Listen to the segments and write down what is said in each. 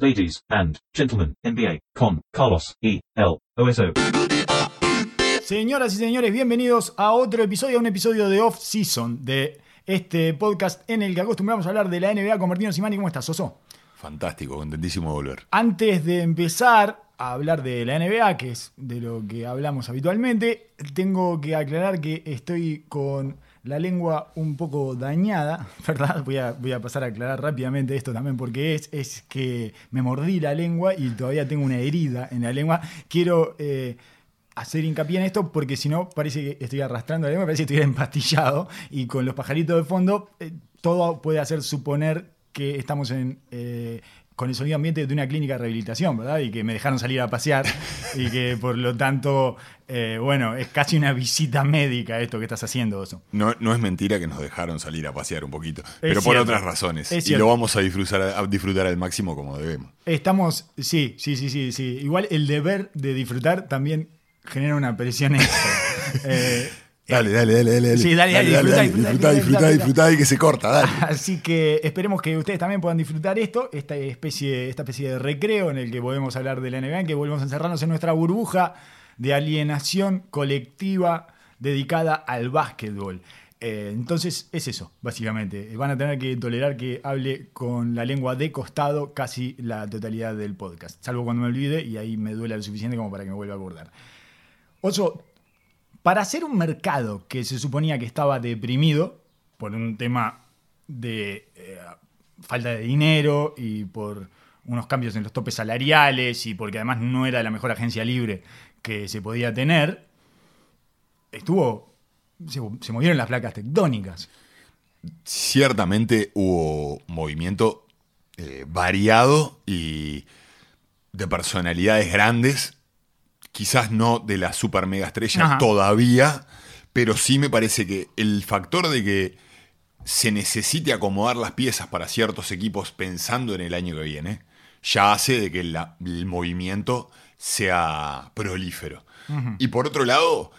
Ladies and gentlemen, NBA con Carlos E. L. OSO. Señoras y señores, bienvenidos a otro episodio, a un episodio de Off Season de este podcast en el que acostumbramos a hablar de la NBA con Martino Simani. ¿Cómo estás, Soso? Fantástico, contentísimo de volver. Antes de empezar a hablar de la NBA, que es de lo que hablamos habitualmente, tengo que aclarar que estoy con la lengua un poco dañada, ¿verdad? Voy a, voy a pasar a aclarar rápidamente esto también porque es, es que me mordí la lengua y todavía tengo una herida en la lengua. Quiero eh, hacer hincapié en esto porque si no parece que estoy arrastrando la lengua, parece que estoy empastillado y con los pajaritos de fondo eh, todo puede hacer suponer que estamos en... eh, con el sonido ambiente de una clínica de rehabilitación, ¿verdad? Y que me dejaron salir a pasear y que por lo tanto, eh, bueno, es casi una visita médica esto que estás haciendo, Oso. No, no es mentira que nos dejaron salir a pasear un poquito, pero por otras razones. Es y lo vamos a disfrutar, a disfrutar al máximo como debemos. Estamos, sí, sí, sí, sí, sí. Igual el deber de disfrutar también genera una presión extra. Eh, Dale, dale, dale, dale. Sí, dale, dale, disfrutá, disfrutá, disfrutá, disfrutá y que se corta, dale. Así que esperemos que ustedes también puedan disfrutar esto, esta especie, esta especie de recreo en el que podemos hablar de la NBA, en que volvemos a encerrarnos en nuestra burbuja de alienación colectiva dedicada al básquetbol. Eh, entonces es eso, básicamente. Van a tener que tolerar que hable con la lengua de costado casi la totalidad del podcast, salvo cuando me olvide y ahí me duela lo suficiente como para que me vuelva a acordar. Oso, para hacer un mercado que se suponía que estaba deprimido por un tema de eh, falta de dinero y por unos cambios en los topes salariales y porque además no era la mejor agencia libre que se podía tener, estuvo. Se, movieron las placas tectónicas. Ciertamente hubo movimiento eh, variado y de personalidades grandes, quizás no de la super mega estrella Ajá. todavía, pero sí me parece que el factor de que se necesite acomodar las piezas para ciertos equipos pensando en el año que viene, ya hace de que la- el movimiento sea prolífero. Y por otro lado,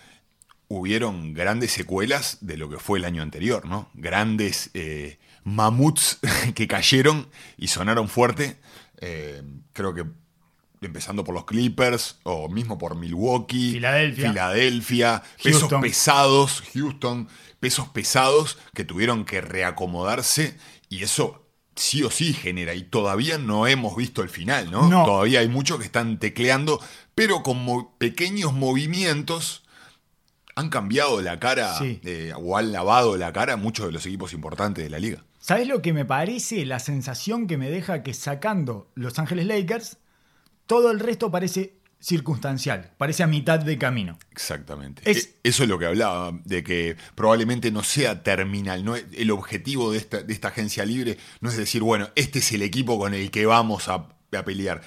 hubieron grandes secuelas de lo que fue el año anterior, ¿no? Grandes eh, mamuts que cayeron y sonaron fuerte. Eh, creo que empezando por los Clippers o mismo por Milwaukee, Filadelfia. Filadelfia, pesos pesados, Houston, pesos pesados que tuvieron que reacomodarse y eso sí o sí genera y todavía no hemos visto el final, ¿no? No. Todavía hay muchos que están tecleando, pero con mo- pequeños movimientos han cambiado la cara Sí. eh, o han lavado la cara muchos de los equipos importantes de la liga. ¿Sabes lo que me parece? La sensación que me deja que sacando Los Ángeles Lakers, todo el resto parece circunstancial, parece a mitad de camino. Exactamente. Es- E- Eso es lo que hablaba, de que probablemente no sea terminal. No es- el objetivo de esta, de esta agencia libre no es decir, bueno, este es el equipo con el que vamos a, a pelear.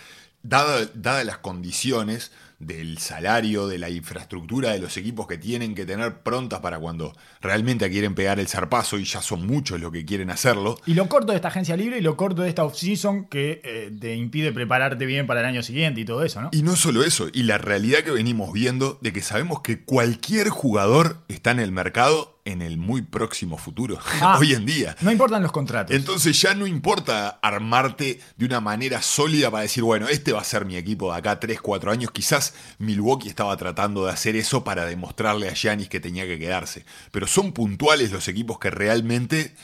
Dada- Dadas las condiciones del salario, de la infraestructura de los equipos que tienen que tener prontas para cuando realmente quieren pegar el zarpazo, y ya son muchos los que quieren hacerlo, Y lo corto de esta agencia libre y lo corto de esta off-season que eh, te impide prepararte bien para el año siguiente y todo eso, ¿no? Y no solo eso, y la realidad que venimos viendo de que sabemos que cualquier jugador está en el mercado en el muy próximo futuro, Ah. hoy en día. No importan los contratos. Entonces ya no importa armarte de una manera sólida para decir, bueno, este va a ser mi equipo de acá 3, 4 años. Quizás Milwaukee estaba tratando de hacer eso para demostrarle a Giannis que tenía que quedarse. Pero son puntuales los equipos que realmente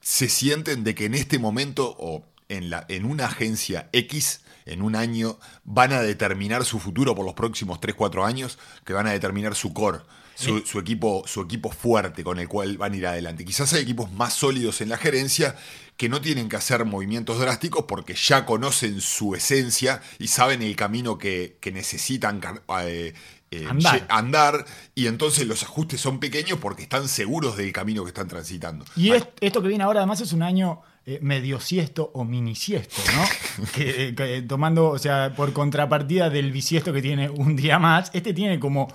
se sienten de que en este momento o en, la, en una agencia X, en un año, van a determinar su futuro por los próximos 3, 4 años, que van a determinar su core. Su, su equipo, su equipo fuerte con el cual van a ir adelante. Quizás hay equipos más sólidos en la gerencia que no tienen que hacer movimientos drásticos porque ya conocen su esencia y saben el camino que, que necesitan eh, eh, Andar. andar, y entonces los ajustes son pequeños porque están seguros del camino que están transitando. Y es- esto que viene ahora además es un año eh, medio siesto o mini siesto, ¿no? que, eh, que, tomando, o sea, por contrapartida del bisiesto que tiene un día más, este tiene como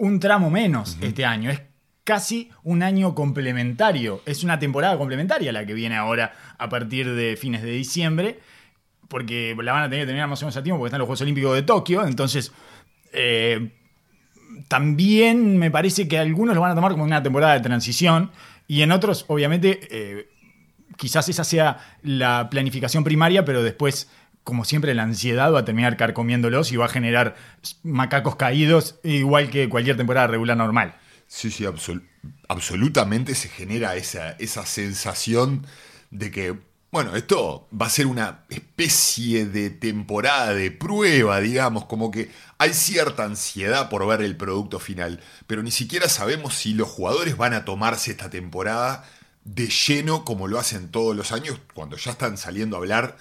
un tramo menos este año. Es casi un año complementario. Es una temporada complementaria la que viene ahora a partir de fines de diciembre. Porque la van a tener que terminar más o menos a tiempo porque están los Juegos Olímpicos de Tokio. Entonces, eh, también me parece que algunos lo van a tomar como una temporada de transición y en otros, obviamente, eh, quizás esa sea la planificación primaria, pero después como siempre, la ansiedad va a terminar carcomiéndolos y va a generar macacos caídos, igual que cualquier temporada regular normal. Sí, sí, absol- absolutamente se genera esa, esa sensación de que, bueno, esto va a ser una especie de temporada de prueba, digamos, como que hay cierta ansiedad por ver el producto final, pero ni siquiera sabemos si los jugadores van a tomarse esta temporada de lleno como lo hacen todos los años, cuando ya están saliendo a hablar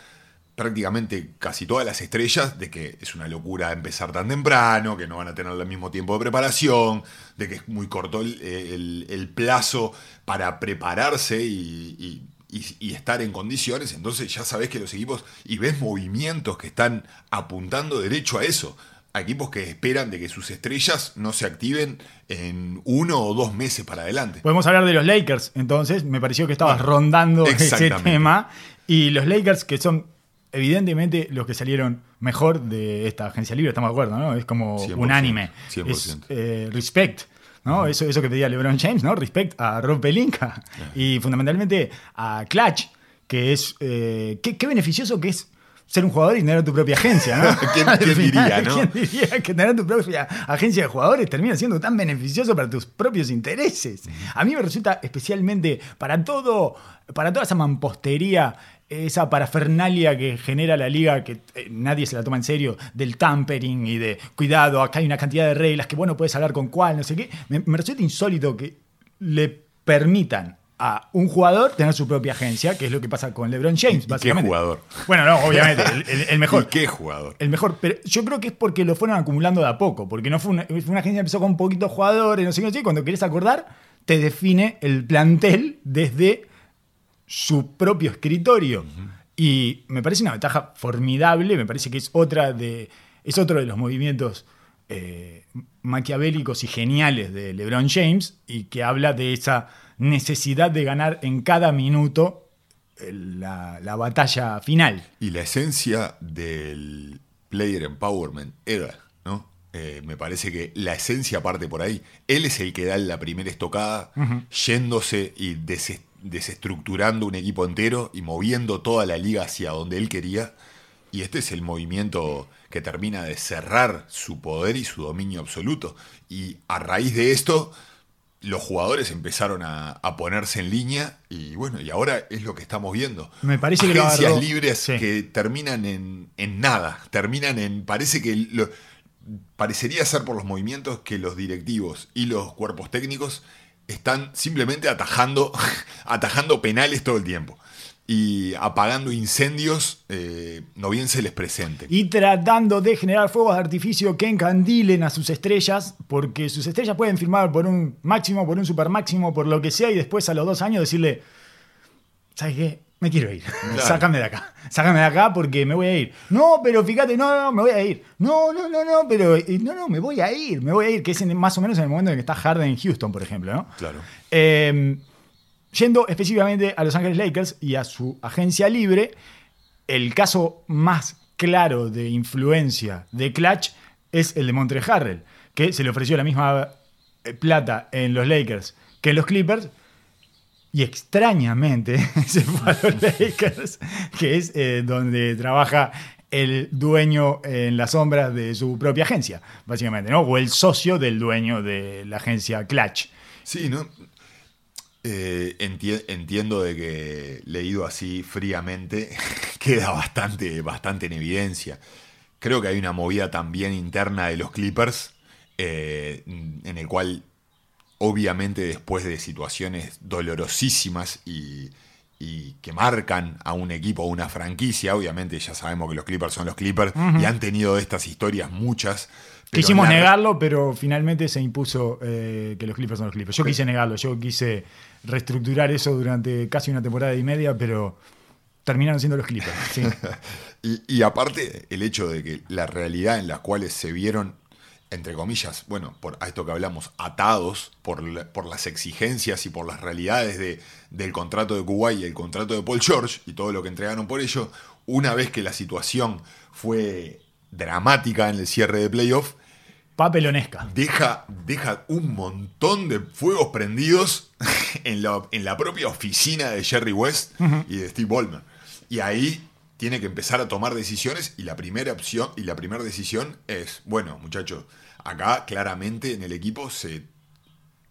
prácticamente casi todas las estrellas de que es una locura empezar tan temprano, que no van a tener el mismo tiempo de preparación, de que es muy corto el, el- el plazo para prepararse y, y- y- y estar en condiciones. Entonces ya sabes que los equipos y ves movimientos que están apuntando derecho a eso. A equipos que esperan de que sus estrellas no se activen en uno o dos meses para adelante. Podemos hablar de los Lakers, entonces me pareció que estabas rondando ese tema. Y los Lakers, que son evidentemente los que salieron mejor de esta agencia libre, estamos de acuerdo, ¿no? Es como 100%, unánime. 100%. Es, eh, respect. ¿no? Eso, eso que pedía LeBron James, ¿no? Respect a Rob Pelinka. Y fundamentalmente a Clutch, que es. eh, qué, qué beneficioso que es ser un jugador y tener tu propia agencia, ¿no? ¿Quién- Al quién diría, no? ¿Quién diría que tener tu propia agencia de jugadores termina siendo tan beneficioso para tus propios intereses? A mí me resulta especialmente para todo, para toda esa mampostería, esa parafernalia que genera la liga, que eh, nadie se la toma en serio, del tampering y de cuidado, acá hay una cantidad de reglas que bueno, puedes hablar con cuál, no sé qué. Me, me resulta insólito que le permitan a un jugador tener su propia agencia, que es lo que pasa con LeBron James, ¿Y qué jugador? Bueno, no, obviamente, el- mejor. ¿Y qué jugador? El mejor, pero yo creo que es porque lo fueron acumulando de a poco, porque no fue una, fue una agencia que empezó con poquitos jugadores, no sé qué, no sé qué, cuando querés acordar, te define el plantel desde su propio escritorio. Y me parece una ventaja formidable, me parece que es otra de. es otro de los movimientos eh, maquiavélicos y geniales de LeBron James, y que habla de esa necesidad de ganar en cada minuto eh, la, la batalla final. Y la esencia del player empowerment era, ¿no? Eh, me parece que la esencia parte por ahí. Él es el que da la primera estocada, yéndose y des- desestructurando un equipo entero y moviendo toda la liga hacia donde él quería. Y este es el movimiento que termina de cerrar su poder y su dominio absoluto. Y a raíz de esto, los jugadores empezaron a, a ponerse en línea y bueno, y ahora es lo que estamos viendo. Me parece que lo Agencias agarró- libres sí. que terminan en, en nada, terminan en, parece que lo- parecería ser por los movimientos que los directivos y los cuerpos técnicos están simplemente atajando, atajando penales todo el tiempo y apagando incendios, eh, no bien se les presente. y tratando de generar fuegos de artificio que encandilen a sus estrellas, porque sus estrellas pueden firmar por un máximo, por un super máximo, por lo que sea, y después a los dos años decirle, ¿sabes qué? Me quiero ir. Sácame de acá. Sácame de acá porque me voy a ir. No, pero fíjate, no, no, no, me voy a ir. No, no, no, no, pero eh, no, no, me voy a ir. Me voy a ir, que es en- más o menos en el momento en que está Harden en Houston, por ejemplo, ¿no? Claro. Eh, yendo específicamente a Los Ángeles Lakers y a su agencia libre, el caso más claro de influencia de Clutch es el de Montre Harrell, que se le ofreció la misma eh, plata en los Lakers que en los Clippers. Y extrañamente se fue a los Lakers, que es eh, donde trabaja el dueño en las sombras de su propia agencia, básicamente, ¿no? O el socio del dueño de la agencia Clutch. Sí, ¿no? Eh, enti- entiendo de que leído así fríamente queda bastante, bastante en evidencia. Creo que hay una movida también interna de los Clippers eh, en el cual obviamente después de situaciones dolorosísimas y, y que marcan a un equipo, a una franquicia, obviamente ya sabemos que los Clippers son los Clippers y han tenido estas historias muchas. Quisimos la- negarlo, pero finalmente se impuso eh, que los Clippers son los Clippers. Yo quise negarlo, yo quise reestructurar eso durante casi una temporada y media, pero terminaron siendo los Clippers. sí. Y, y aparte, el hecho de que la realidad en la cual se vieron, entre comillas, bueno, por a esto que hablamos, atados por, por las exigencias y por las realidades de- del contrato de Kuwait y el contrato de Paul George y todo lo que entregaron por ello, una vez que la situación fue dramática en el cierre de playoff, Papelonesca. deja, deja un montón de fuegos prendidos en la, en la propia oficina de Jerry West y de Steve Ballmer. Y ahí tiene que empezar a tomar decisiones y la primera opción y la primera decisión es, bueno, muchachos, acá claramente en el equipo se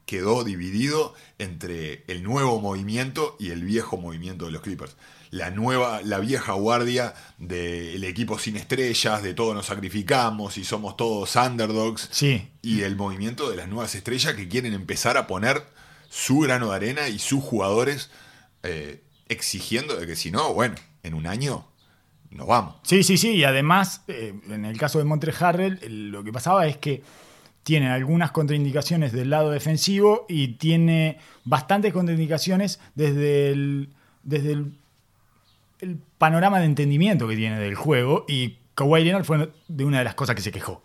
quedó dividido entre el nuevo movimiento y el viejo movimiento de los Clippers. La nueva, la vieja guardia del equipo sin estrellas, de todos nos sacrificamos y somos todos underdogs. Sí. Y el movimiento de las nuevas estrellas que quieren empezar a poner su grano de arena y sus jugadores eh, exigiendo de que si no, bueno, en un año nos vamos. Sí, sí, sí. Y además, eh, en el caso de Montre Harrell, lo que pasaba es que tiene algunas contraindicaciones del lado defensivo y tiene bastantes contraindicaciones desde el, desde el, el panorama de entendimiento que tiene del juego. Y Kawhi Leonard fue de una de las cosas que se quejó.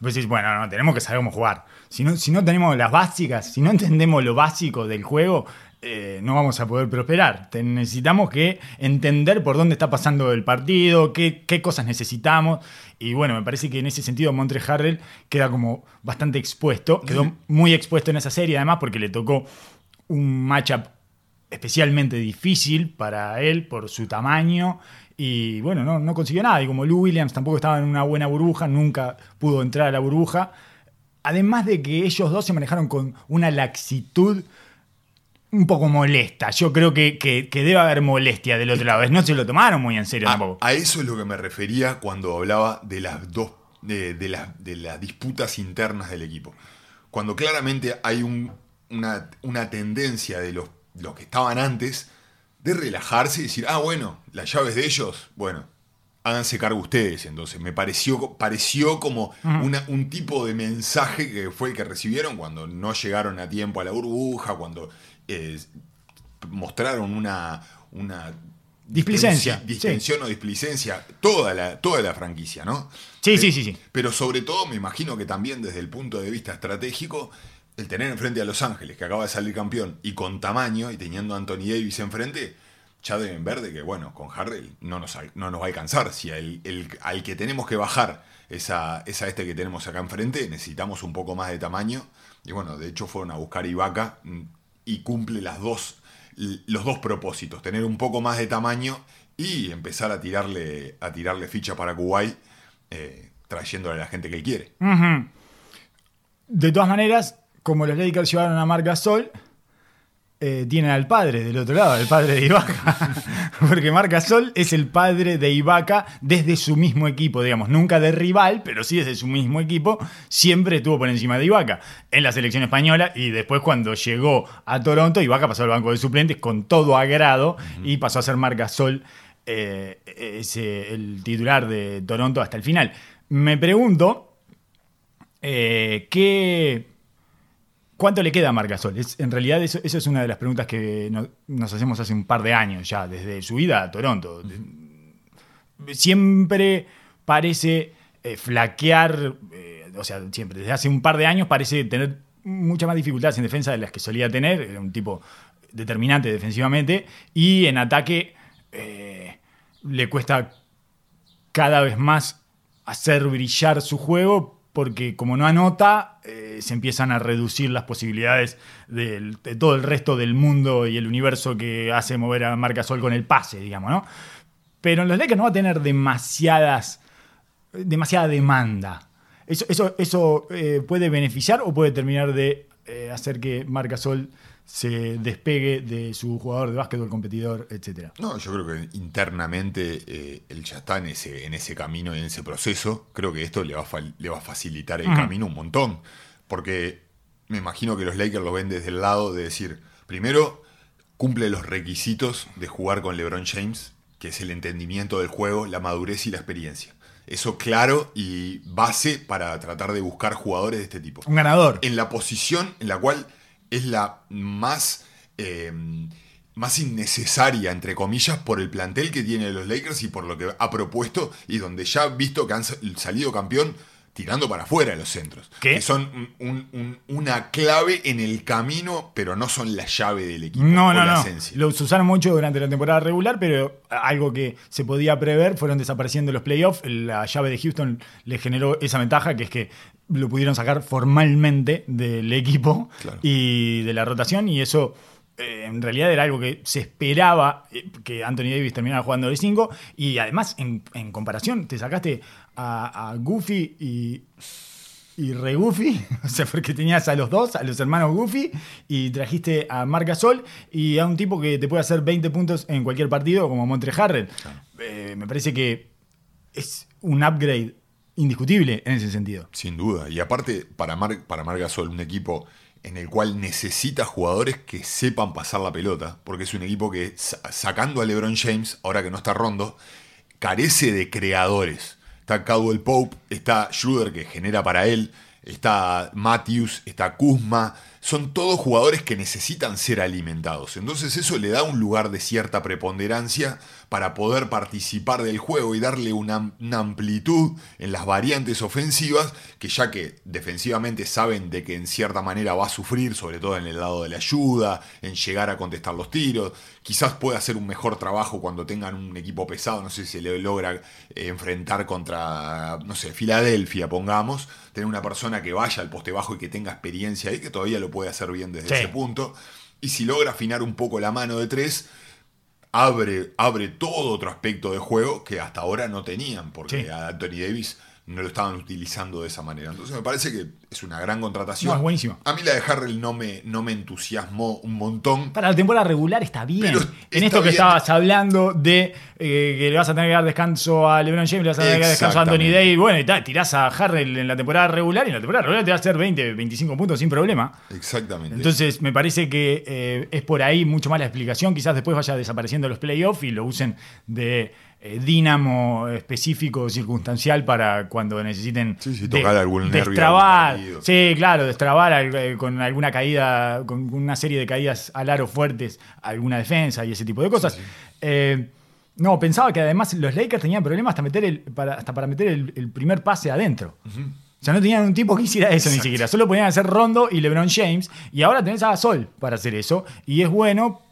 Pues decís, bueno, no, tenemos que saber cómo jugar. Si no, si no tenemos las básicas, si no entendemos lo básico del juego, eh, no vamos a poder prosperar. Necesitamos que entender por dónde está pasando el partido, qué, qué cosas necesitamos. Y bueno, me parece que en ese sentido Montre Harrell queda como bastante expuesto. Quedó muy expuesto en esa serie, además, porque le tocó un matchup especialmente difícil para él por su tamaño. Y bueno, no, no consiguió nada. Y como Lou Williams tampoco estaba en una buena burbuja, nunca pudo entrar a la burbuja. Además de que ellos dos se manejaron con una laxitud un poco molesta. Yo creo que, que- que debe haber molestia del otro lado. No se lo tomaron muy en serio A, tampoco. a eso es lo que me refería cuando hablaba de las dos de, de las, de las disputas internas del equipo. Cuando claramente hay un- una, una tendencia de los, los que estaban antes de relajarse y decir, ah, bueno, las llaves de ellos, bueno, háganse cargo ustedes. Entonces, me pareció, pareció como una- un tipo de mensaje que fue el que recibieron cuando no llegaron a tiempo a la burbuja, cuando eh, mostraron una, una Displicencia, distensi- distensión o displicencia, toda la, toda la franquicia, ¿no? Sí, sí, sí, sí. Pero sobre todo, me imagino que también desde el punto de vista estratégico, el tener enfrente a Los Ángeles, que acaba de salir campeón, y con tamaño, y teniendo a Anthony Davis enfrente, ya deben ver de que, bueno, con Harrell no nos, no nos va a alcanzar. Si el, el- al que tenemos que bajar es a, es a este que tenemos acá enfrente, necesitamos un poco más de tamaño. Y bueno, de hecho fueron a buscar Ibaka mm, y cumple las dos, los dos propósitos, tener un poco más de tamaño y empezar a tirarle, a tirarle ficha para Kuwait, eh, trayéndole a la gente que él quiere. De todas maneras, como los Lakers llevaron a Marc Gasol, eh, tienen al padre del otro lado, el padre de Ibaka. Porque Marc Gasol es el padre de Ibaka desde su mismo equipo, digamos. Nunca de rival, pero sí desde su mismo equipo. Siempre estuvo por encima de Ibaka en la selección española. Y después, cuando llegó a Toronto, Ibaka pasó al banco de suplentes con todo agrado y pasó a ser Marc Gasol eh, ese- el titular de Toronto hasta el final. Me pregunto. Eh, ¿qué, ¿Cuánto le queda a Marc Gasol? Es, en realidad eso, eso es una de las preguntas que no- nos hacemos hace un par de años ya, desde su ida a Toronto. Siempre parece eh, flaquear, eh, o sea, siempre, desde hace un par de años parece tener muchas más dificultades en defensa de las que solía tener, era un tipo determinante defensivamente, y en ataque eh, le cuesta cada vez más hacer brillar su juego porque como no anota, eh, se empiezan a reducir las posibilidades de todo el resto del mundo y el universo que hace mover a Marc Gasol con el pase, digamos, ¿no? Pero en los Lakers no va a tener demasiadas, demasiada demanda. ¿Eso, eso, eso eh, puede beneficiar o puede terminar de eh, hacer que Marc Gasol se despegue de su jugador de básquetbol, competidor, etcétera? No, yo creo que internamente eh, él ya está en ese, en ese camino y en ese proceso. Creo que esto le va a, le va a facilitar el Ujú. camino un montón. Porque me imagino que los Lakers lo ven desde el lado de decir, primero, cumple los requisitos de jugar con LeBron James, que es el entendimiento del juego, la madurez y la experiencia. Eso claro y base para tratar de buscar jugadores de este tipo Un ganador. en la posición en la cual es la más, eh, más innecesaria, entre comillas, por el plantel que tiene los Lakers y por lo que ha propuesto y donde ya visto que han sa- salido campeón tirando para afuera los centros. ¿Qué? Que son un- un- una clave en el camino, pero no son la llave del equipo. No, no, la no. esencia. Los usaron mucho durante la temporada regular, pero algo que se podía prever fueron desapareciendo los playoffs. La llave de Houston le generó esa ventaja, que es que lo pudieron sacar formalmente del equipo Claro. y de la rotación, y eso eh, en realidad era algo que se esperaba eh, que Anthony Davis terminara jugando de 5 y además en, en comparación te sacaste a, a Goofy y, y Re Goofy, o sea, porque tenías a los dos, a los hermanos Goofy y trajiste a Marc Gasol y a un tipo que te puede hacer 20 puntos en cualquier partido como Montre Harrell. Eh, me parece que es un upgrade indiscutible en ese sentido. Sin duda. Y aparte, para Mar, para Mar Gasol, un equipo en el cual necesita jugadores que sepan pasar la pelota, porque es un equipo que, sa- sacando a LeBron James, ahora que no está Rondo, carece de creadores. Está Caldwell Pope, está Schroeder que genera para él, está Matthews, está Kuzma. Son todos jugadores que necesitan ser alimentados. Entonces eso le da un lugar de cierta preponderancia para poder participar del juego y darle una, una amplitud en las variantes ofensivas que ya que defensivamente saben de que en cierta manera va a sufrir, sobre todo en el lado de la ayuda, en llegar a contestar los tiros, quizás pueda hacer un mejor trabajo cuando tengan un equipo pesado, no sé si le logra eh, enfrentar contra, no sé, Filadelfia, pongamos, tener una persona que vaya al poste bajo y que tenga experiencia ahí, que todavía lo puede hacer bien desde Sí. ese punto. Y si logra afinar un poco la mano de tres, abre, abre todo otro aspecto de juego que hasta ahora no tenían, porque Sí. a Anthony Davis no lo estaban utilizando de esa manera. Entonces me parece que es una gran contratación. No, es buenísimo. A mí la de Harrell no me, no me entusiasmó un montón. Para la temporada regular está bien. Pero en está esto que bien. estabas hablando de eh, que le vas a tener que dar descanso a LeBron James, le vas a tener que dar descanso a Anthony. Davis, bueno, y tal, tirás a Harrell en la temporada regular y en la temporada regular te va a hacer 20, 25 puntos sin problema. Exactamente. Entonces, me parece que eh, es por ahí mucho más la explicación. Quizás después vaya desapareciendo los playoffs y lo usen de eh, dínamo específico, circunstancial para cuando necesiten Sí, sí, de- tocar algún nervio destrabar. algún partido. Sí, claro, destrabar eh, con alguna caída, con una serie de caídas al aro fuertes, alguna defensa y ese tipo de cosas. Eh, no, pensaba que además los Lakers tenían problemas hasta, meter el, para, hasta para meter el, el primer pase adentro. O sea, no tenían un tipo que hiciera eso ni siquiera. Solo podían hacer Rondo y LeBron James. Y ahora tenés a Gasol para hacer eso. Y es bueno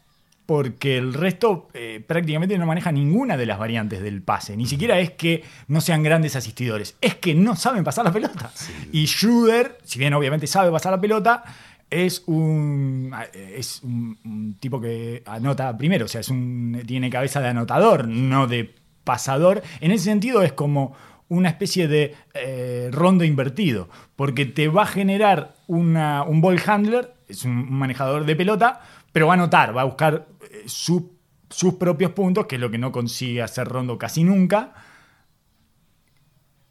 porque el resto eh, prácticamente no maneja ninguna de las variantes del pase. Ni siquiera es que no sean grandes asistidores. Es que no saben pasar la pelota. Y Schroeder, si bien obviamente sabe pasar la pelota, es un, es un, un tipo que anota primero. O sea, es un, tiene cabeza de anotador, no de pasador. En ese sentido es como una especie de eh, rondo invertido, porque te va a generar una- un ball handler, es un, manejador de pelota, pero va a anotar, va a buscar eh, su- sus propios puntos, que es lo que no consigue hacer rondo casi nunca.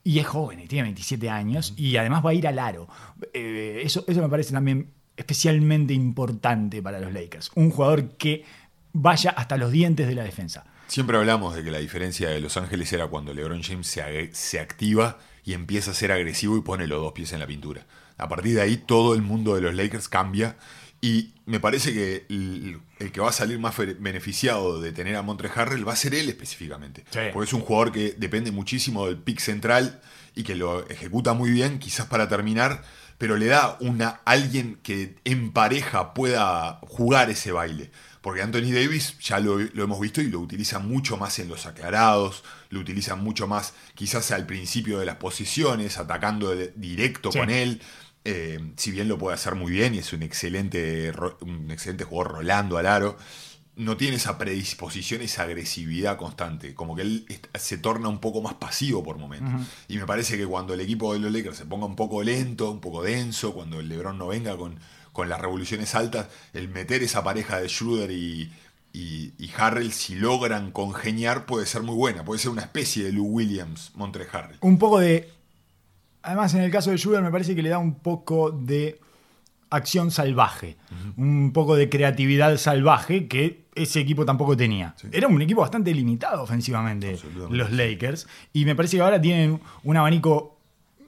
Y es joven, y tiene 27 años, y además va a ir al aro. Eh, eso, eso me parece también especialmente importante para los Lakers. Un jugador que vaya hasta los dientes de la defensa. Siempre hablamos de que la diferencia de Los Ángeles era cuando LeBron James se, se activa y empieza a ser agresivo y pone los dos pies en la pintura. A partir de ahí todo el mundo de los Lakers cambia y me parece que el, el que va a salir más beneficiado de tener a Montre Harrell va a ser él específicamente. Sí. Porque es un jugador que depende muchísimo del pick central y que lo ejecuta muy bien, quizás para terminar, pero le da una alguien que en pareja pueda jugar ese baile. Porque Anthony Davis ya lo, lo hemos visto y lo utiliza mucho más en los aclarados, lo utiliza mucho más quizás al principio de las posiciones, atacando de- directo Sí. con él. Eh, si bien lo puede hacer muy bien y es un excelente, un excelente jugador rolando al aro, no tiene esa predisposición, esa agresividad constante. Como que él se torna un poco más pasivo por momentos. Y me parece que cuando el equipo de los Lakers se ponga un poco lento, un poco denso, cuando el LeBron no venga con, con las revoluciones altas, el meter esa pareja de Schroeder y, y, y Harrell, si logran congeniar, puede ser muy buena. Puede ser una especie de Lou Williams, Montre Harrell. un poco de. Además, en el caso de Schubert, me parece que le da un poco de acción salvaje, un poco de creatividad salvaje que ese equipo tampoco tenía. Era un equipo bastante limitado ofensivamente, los Lakers, y me parece que ahora tienen un abanico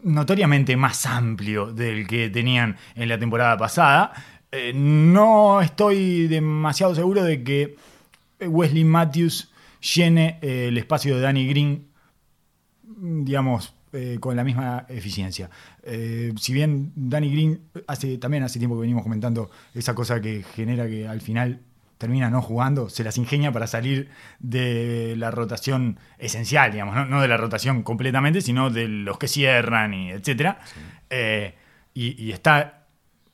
notoriamente más amplio del que tenían en la temporada pasada. Eh, no estoy demasiado seguro de que Wesley Matthews llene eh, el espacio de Danny Green digamos, eh, con la misma eficiencia. Eh, si bien Danny Green hace, también hace tiempo que venimos comentando esa cosa que genera que al final termina no jugando, se las ingenia para salir de la rotación esencial, digamos, no, no de la rotación completamente, sino de los que cierran y etcétera. Eh, y, y está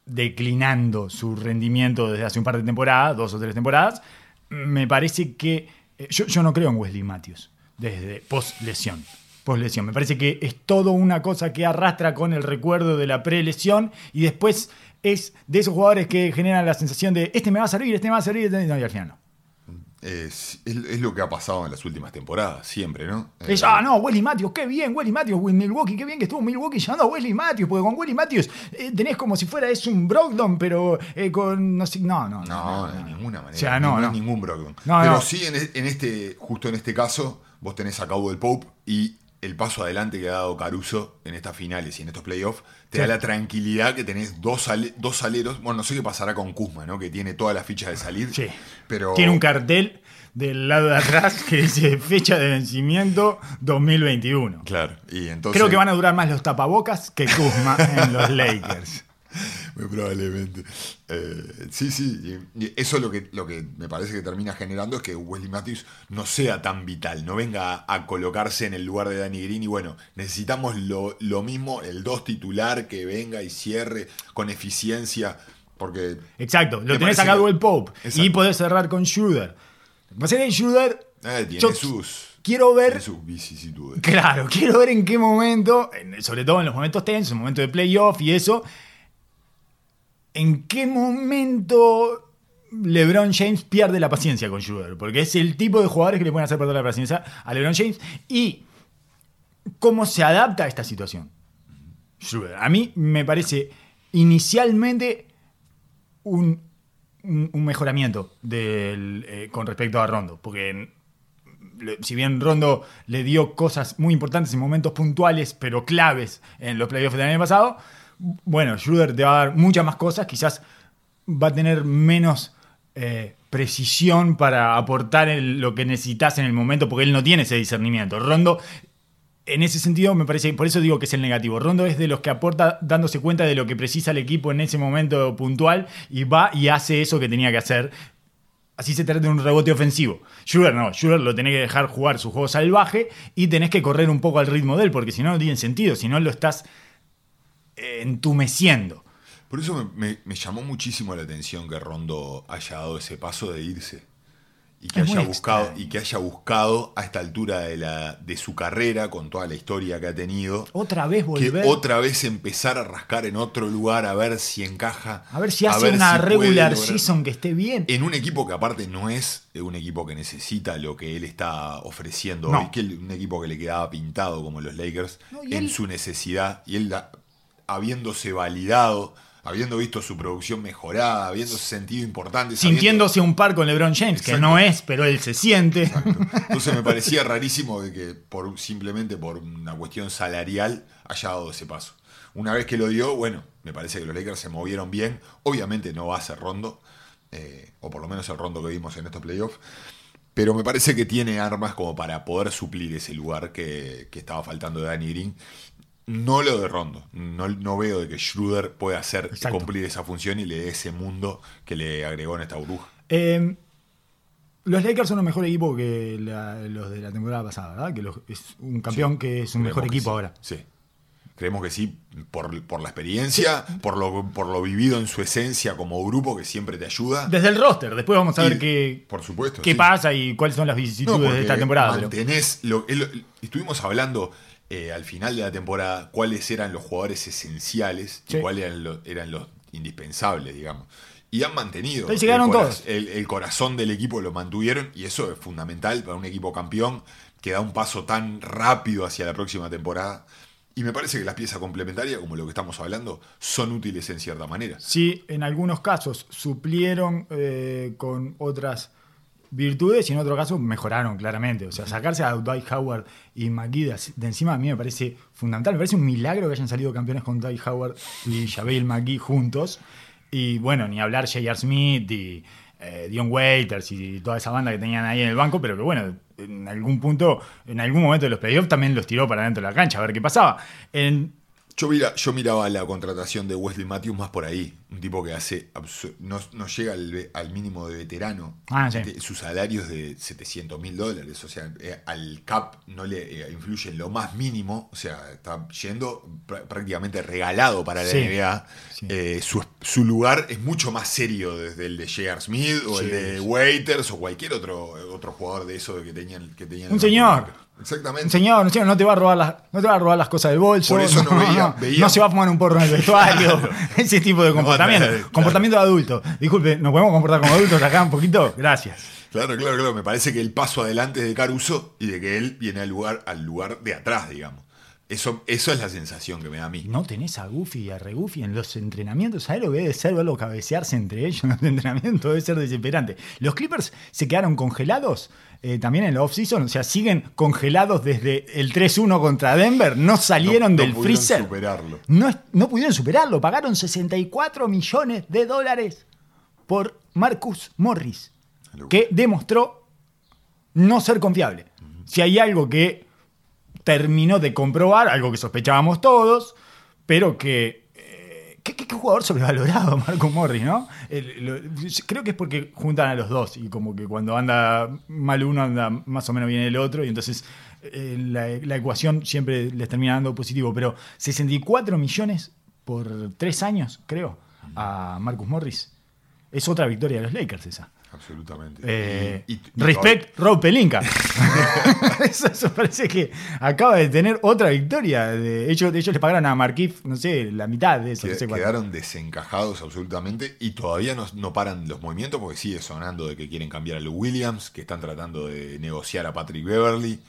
declinando su rendimiento desde hace un par de temporadas, dos o tres temporadas, me parece que yo, yo no creo en Wesley Matthews desde post lesión. Post lesión. Me parece que es todo una cosa que arrastra con el recuerdo de la pre-lesión y después es de esos jugadores que generan la sensación de este me va a servir, este me va a servir, no, y al final no. Es, es- es lo que ha pasado en las últimas temporadas, siempre, ¿no? Es, Eh, ah, no, Wesley Matthews, qué bien, Wesley Matthews, Will- Milwaukee, qué bien que estuvo Milwaukee llamando a Wesley Matthews, porque con Wesley Matthews eh, tenés como si fuera es un Brogdon, pero eh, con, no sé, no, no. No, de ninguna manera. O sea, no, no, no. es ningún Brogdon. Pero sí, en, e- en este, justo en este caso, vos tenés a Cabo del Pope y el paso adelante que ha dado Caruso en estas finales y en estos playoffs te Sí. da la tranquilidad que tenés dos, ale- dos aleros. Bueno, no sé qué pasará con Kuzma, ¿no? Que tiene todas las fichas de salir. Sí. Pero Tiene un cartel del lado de atrás que dice fecha de vencimiento 2021. Claro. Y entonces. Creo que van a durar más los tapabocas que Kuzma en los Lakers. Muy probablemente. Eh, sí, sí. y- eso lo que, lo que me parece que termina generando es que Wesley Matthews no sea tan vital, no venga a, a colocarse en el lugar de Danny Green. Y bueno, necesitamos lo, lo mismo, el 2 titular que venga y cierre con eficiencia. Porque. Exacto, lo tenés acá el Pope y podés cerrar con Schroeder. Pasa que Schroeder, eh, tiene yo sus. quiero ver sus vicisitudes. Claro, quiero ver en qué momento, en- sobre todo en los momentos tensos, en momentos de playoff y eso, en qué momento LeBron James pierde la paciencia con Schroeder, porque es el tipo de jugadores que le pueden hacer perder la paciencia a LeBron James y cómo se adapta a esta situación. Schroeder. A mí me parece inicialmente un, un- mejoramiento del, eh, con respecto a Rondo, porque si bien Rondo le dio cosas muy importantes en momentos puntuales, pero claves en los playoffs del año pasado, bueno, Schroeder te va a dar muchas más cosas, quizás va a tener menos eh, precisión para aportar lo que necesitas en el momento, porque él no tiene ese discernimiento. Rondo, en ese sentido, me parece, por eso digo que es el negativo. Rondo es de los que aporta dándose cuenta de lo que precisa el equipo en ese momento puntual y va y hace eso que tenía que hacer Así se trata de un rebote ofensivo. Schroeder no, Schroeder lo tenés que dejar jugar su juego salvaje y tenés que correr un poco al ritmo de él, porque si no, no tiene sentido, si no lo estás entumeciendo. Por eso me, me- me llamó muchísimo la atención que Rondo haya dado ese paso de irse. Y que, Es haya buscado, extraño. y que haya buscado a esta altura de, la, de su carrera, con toda la historia que ha tenido, Otra vez que volver. otra vez empezar a rascar en otro lugar a ver si encaja. a ver si hace ver una si regular season que esté bien. En un equipo que aparte no es un equipo que necesita lo que él está ofreciendo No. hoy, que un equipo que le quedaba pintado como los Lakers No, en él- su necesidad y él habiéndose validado, habiendo visto su producción mejorada, habiéndose sentido importante, sabiendo- Sintiéndose un par con LeBron James, que no es, pero él se siente. Exacto. Entonces me parecía rarísimo de que por simplemente por una cuestión salarial haya dado ese paso. Una vez que lo dio, bueno, me parece que los Lakers se movieron bien. Obviamente no va a ser rondo, eh, o por lo menos el rondo que vimos en estos playoffs. Pero me parece que tiene armas como para poder suplir ese lugar que, que estaba faltando de Danny Green. No lo de Rondo. No, no veo de que Schroeder pueda hacer Exacto. cumplir esa función y le dé ese mundo que le agregó en esta burbuja. Eh, los Lakers son un mejor equipo que la- los de la temporada pasada, ¿verdad? Que los- es un campeón Sí, que es un mejor equipo sí. ahora. Sí. Creemos que sí, por, por la experiencia, por, lo, por lo vivido en su esencia como grupo que siempre te ayuda. Desde el roster, después vamos a Y- ver qué, por supuesto. qué pasa y cuáles son las No, vicisitudes de esta temporada. mantenés lo- estuvimos hablando eh, al final de la temporada cuáles eran los jugadores esenciales Sí. y cuáles eran los, eran los indispensables, digamos. Y han mantenido. El, todos. El, el corazón del equipo lo mantuvieron y eso es fundamental para un equipo campeón que da un paso tan rápido hacia la próxima temporada. Y me parece que las piezas complementarias, como lo que estamos hablando, son útiles en cierta manera. Sí, en algunos casos suplieron eh, con otras virtudes y en otros casos mejoraron claramente. O sea, sacarse a Dwight Howard y McGee de, de encima a mí me parece fundamental. Me parece un milagro que hayan salido campeones con Dwight Howard y Javel McGee juntos. Y bueno, ni hablar J.R. Smith y eh, Dion Waiters y toda esa banda que tenían ahí en el banco, pero que bueno, en algún punto, en algún momento de los playoffs también los tiró para dentro de la cancha a ver qué pasaba. En Yo, mira, yo miraba la contratación de Wesley Matthews más por ahí. Un tipo que hace no, no llega al, mínimo de veterano. Ah, sí. Este, Su salario es de 700 mil dólares. O sea, eh, al cap no le eh, influye en lo más mínimo. O sea, está yendo pr- prácticamente regalado para la Sí. NBA. Sí. Eh, su, su lugar es mucho más serio desde el de J.R. Smith o el de. Waiters o cualquier otro, otro jugador de eso que tenían. Que tenían Un señor. Exactamente. Señor, señor, no te va a robar las, no te va a robar las cosas del bolso. Por eso no veía- veía- no se va a fumar un porro en el vestuario. Ese tipo de comportamiento. claro. Comportamiento de adulto. Disculpe, ¿nos podemos comportar como adultos acá un poquito? Gracias. Claro, claro, claro. Me parece que el paso adelante es de Caruso y de que él viene al lugar, al lugar de atrás, digamos. Eso, eso es la sensación que me da a mí. No tenés a Goofy y a Regoofy en los entrenamientos. ¿Sabés lo que debe ser verlo cabecearse entre ellos en los entrenamientos? Debe ser desesperante. Los Clippers se quedaron congelados eh, también en la off-season. O sea, siguen congelados desde el 3-1 contra Denver. No salieron No- no del pudieron freezer. superarlo. No, no pudieron superarlo. Pagaron 64 millones de dólares por Marcus Morris, que demostró no ser confiable. Si hay algo que terminó de comprobar, algo que sospechábamos todos, pero que. ¿Qué, qué- jugador sobrevalorado, Marcus Morris, ¿no? Creo que es porque juntan a los dos y como que cuando anda mal uno anda más o menos bien el otro y entonces eh, la ecuación siempre les termina dando positivo. Pero 64 millones por tres años, creo, a Marcus Morris. Es otra victoria de los Lakers esa. Absolutamente. Eh, Y- y- y respect Rob Pelinka. eso, eso parece que acaba de tener otra victoria. De, ellos, ellos le pagaron a Markif, no sé, la mitad de eso. No sé quedaron desencajados absolutamente y todavía no, no paran los movimientos porque sigue sonando de que quieren cambiar a Lou Williams, que están tratando de negociar a Patrick Beverly,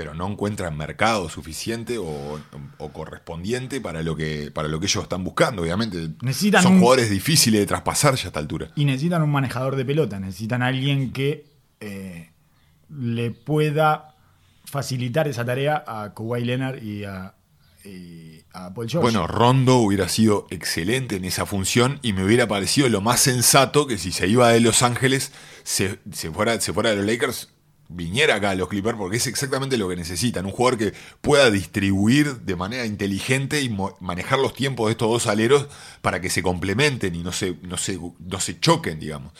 pero no encuentran mercado suficiente o, o correspondiente para lo que para lo que ellos están buscando. Obviamente Necesitan son un- jugadores difíciles de traspasar ya a esta altura. Y necesitan un manejador de pelota, necesitan alguien que eh, le pueda facilitar esa tarea a Kawhi Leonard y a, y a Paul George. Bueno, Rondo hubiera sido excelente en esa función y me hubiera parecido lo más sensato que si se iba de Los Ángeles, se, se fuera, se fuera de los Lakers, viniera acá a los Clippers porque es exactamente lo que necesitan. Un jugador que pueda distribuir de manera inteligente y manejar los tiempos de estos dos aleros para que se complementen y no se, no se, no se choquen, digamos.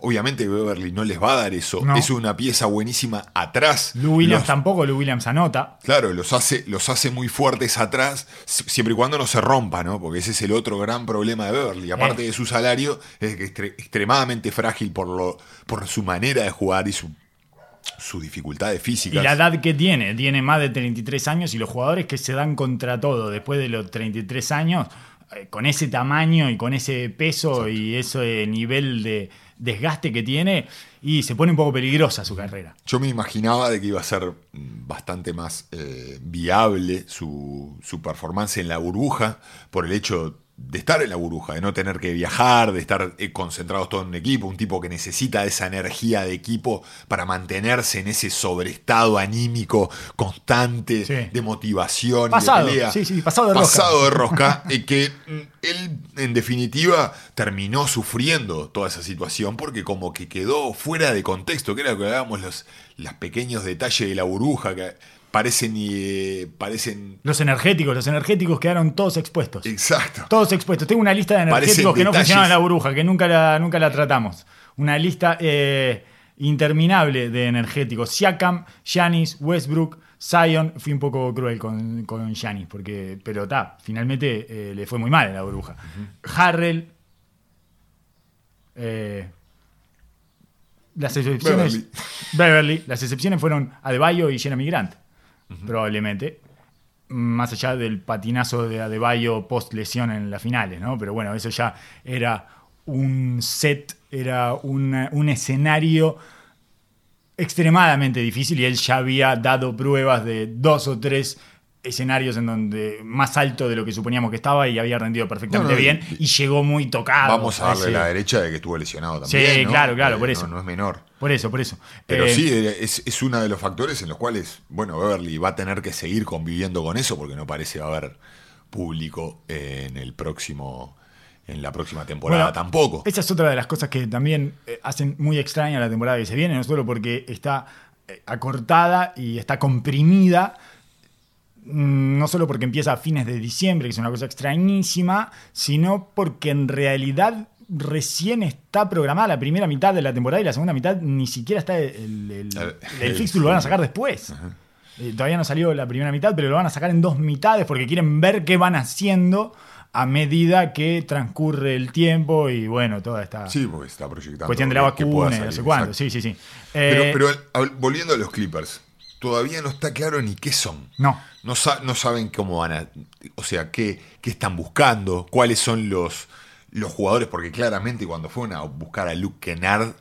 Obviamente Beverly no les va a dar eso. No. Es una pieza buenísima atrás. Lou Williams Los- tampoco, Lou Williams anota. Claro, los hace, los hace muy fuertes atrás, si- siempre y cuando no se rompa, ¿no? Porque ese es el otro gran problema de Beverly. Aparte Eh. de su salario, es que es extre- extremadamente frágil por, lo, por su manera de jugar y su, su dificultades Y físicas. la edad que tiene, tiene más de 33 años y los jugadores que se dan contra todo después de los 33 años, eh, con ese tamaño y con ese peso y ese nivel de desgaste que tiene, y se pone un poco peligrosa su carrera. Yo me imaginaba de que iba a ser mm, bastante más eh, viable su, su performance en la burbuja por el hecho de estar en la burbuja, de no tener que viajar, de estar eh, concentrados todos en un equipo, un tipo que necesita esa energía de equipo para mantenerse en ese sobreestado anímico constante Sí. de motivación Pasado, y de pelea. sí, sí, pasado de rosca. Pasado de rosca, y que mm, él en definitiva terminó sufriendo toda esa situación porque como que quedó fuera de contexto, que era lo que hablábamos los, los pequeños detalles de la burbuja que parecen eh, parecen Los energéticos, los energéticos quedaron todos expuestos. exacto. Todos expuestos. Tengo una lista de Parecen energéticos que no detalles. en la burbuja, que nunca la, nunca la tratamos. Una lista eh, interminable de energéticos. Siakam, Giannis, Westbrook, Zion. Fui un poco cruel con, con Giannis, porque, pero está, finalmente eh, le fue muy mal en la burbuja. Harrell. eh, las excepciones. Beverly. Beverly. Las excepciones fueron Adebayo y Jeremy Grant. Probablemente más allá del patinazo de Adebayo post lesión en las finales, ¿no? Pero bueno, eso ya era un set, era un escenario extremadamente difícil y él ya había dado pruebas de dos o tres escenarios en donde más alto de lo que suponíamos que estaba y había rendido perfectamente y- bien y llegó muy tocado. Vamos a darle ese- la derecha de que estuvo lesionado Sí, también. ¿no? claro, claro, Eh, por eso. No, es menor. Por eso, por eso. Pero Eh, sí, es, es uno de los factores en los cuales, bueno, Beverly va a tener que seguir conviviendo con eso porque no parece haber público en el próximo, en la próxima temporada Bueno, tampoco. Esa es otra de las cosas que también eh, hacen muy extraña la temporada que se viene, no solo porque está eh, acortada y está comprimida no solo porque empieza a fines de diciembre, que es una cosa extrañísima, sino porque en realidad recién está programada la primera mitad de la temporada y la segunda mitad ni siquiera está el, el, El- el fixture, lo van a sacar después. Eh, todavía no salió la primera mitad, pero lo van a sacar en dos mitades porque quieren ver qué van haciendo a medida que transcurre el tiempo y bueno, toda esta Sí, porque está proyectando. cuestión de la vacuna no sé salir, cuánto. exacto. Sí, sí, sí. Pero, Eh, pero volviendo a los Clippers, todavía no está claro ni qué son. no. No, sa- no saben cómo van a. O sea, qué, qué están buscando, cuáles son los, los jugadores, porque claramente cuando fueron a buscar a Luke Kennard,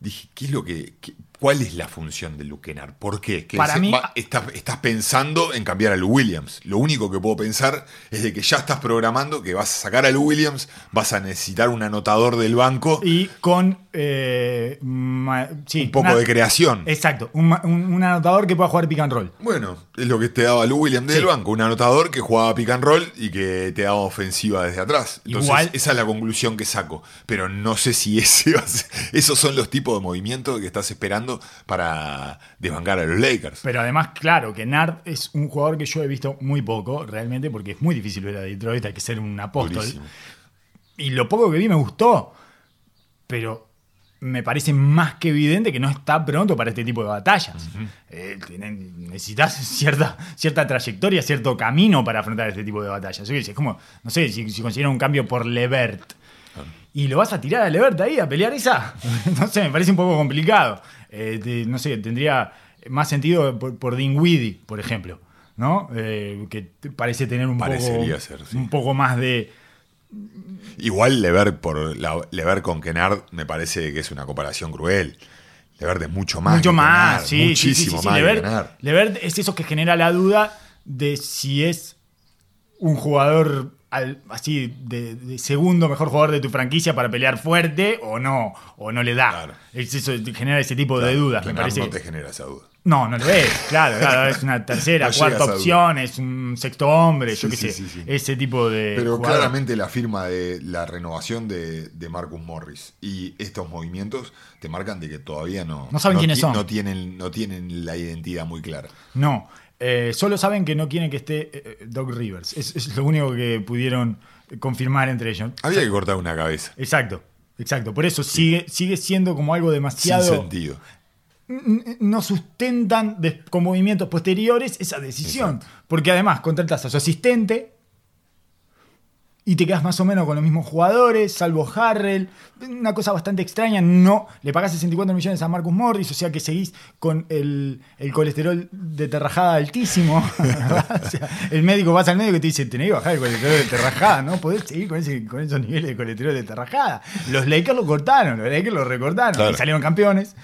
dije, ¿qué es lo que. qué- ¿Cuál es la función de Luke Kennard? ¿Por qué? Que Para mí- va- estás, estás pensando en cambiar a Lou Williams. Lo único que puedo pensar es de que ya estás programando que vas a sacar a Lou Williams, vas a necesitar un anotador del banco, Y con. eh, ma- sí, un poco una- de creación. Exacto, un, ma- un- un anotador que pueda jugar pick and roll. Bueno, es lo que te daba Lou Williams del Sí. banco, un anotador que jugaba pick and roll y que te daba ofensiva desde atrás. Entonces, Igual- esa es la conclusión que saco. Pero no sé si ese va a ser- esos son los tipos de movimientos que estás esperando para desbancar a los Lakers. Pero además, claro, que Nard es un jugador que yo he visto muy poco, realmente, porque es muy difícil ver a Detroit, hay que ser un apóstol. Durísimo. Y lo poco que vi me gustó, pero me parece más que evidente que no está pronto para este tipo de batallas. Eh, necesitas cierta, cierta trayectoria, cierto camino para afrontar este tipo de batallas. Es como, no sé, si, si un cambio por Levert. ¿Y lo vas a tirar a Levert ahí a pelear esa? no sé, me parece un poco complicado. Eh, no sé, tendría más sentido por, por Dinwiddie, por ejemplo. ¿No? Eh, que parece tener un poco, Parecería ser, sí. un poco más de, Igual Lever por la, Lever con Kennard me parece que es una comparación cruel. Lever es mucho más. Mucho que más, Kennard, sí. Muchísimo sí, sí, sí, más. Levert. Levert es eso que genera la duda de si es un jugador al- así de, de segundo mejor jugador de tu franquicia para pelear fuerte o no, o no le da. Claro. Eso, genera ese tipo de dudas. Me parece no te genera esa duda. No, no lo ves, claro, claro, es una tercera, No cuarta opción, es un sexto hombre, Sí, yo qué sí, sé, sí, ese tipo de Pero jugador. claramente la firma de la renovación de, de Marcus Morris y estos movimientos te marcan de que todavía no, No saben quiénes son. No tienen, no tienen la identidad muy clara. No, eh, solo saben que no quieren que esté eh, Doc Rivers, es, es lo único que pudieron confirmar entre ellos. Había que cortar una cabeza. Exacto, exacto. Por eso sigue, sigue siendo como algo Sin demasiado. sentido. N- No sustentan con movimientos posteriores esa decisión. Porque además contratas a su asistente y te quedas más o menos con los mismos jugadores, salvo Harrell. Una cosa bastante extraña. No, le pagás 64 millones a Marcus Morris, o sea que seguís con el, el colesterol de terrajada altísimo. O sea, el médico vas al médico y te dice: Tenés que bajar el colesterol de terrajada, no podés seguir con, ese- con esos niveles de colesterol de terrajada. Los Lakers lo cortaron, los Lakers lo recortaron Claro. y salieron campeones.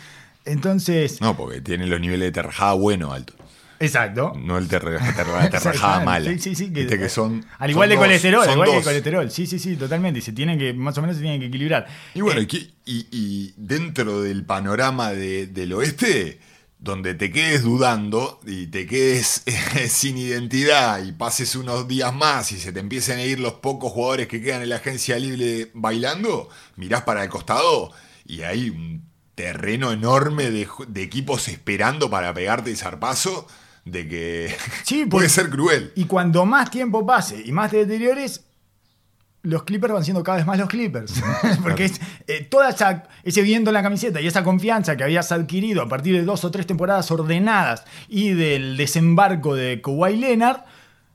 Entonces, No, porque tienen los niveles de terrajada bueno alto. Exacto. No el terrajada Exactamente. mala. Sí, sí, sí. Que, que son, al igual son de dos, colesterol, al igual que dos. colesterol. Sí, sí, sí, totalmente. Y se tienen que, más o menos se tienen que equilibrar. Y bueno, Eh, y, y- dentro del panorama de- del oeste, donde te quedes dudando y te quedes eh, sin identidad y pases unos días más y se te empiecen a ir los pocos jugadores que quedan en la agencia libre bailando, mirás para el costado y hay un terreno enorme de equipos esperando para pegarte el zarpazo de que Sí, puede pues- ser cruel. Y cuando más tiempo pase y más te deteriores, los Clippers van siendo cada vez más los Clippers. Porque es eh, toda esa, ese viento en la camiseta y esa confianza que habías adquirido a partir de dos o tres temporadas ordenadas y del desembarco de Kawhi Leonard.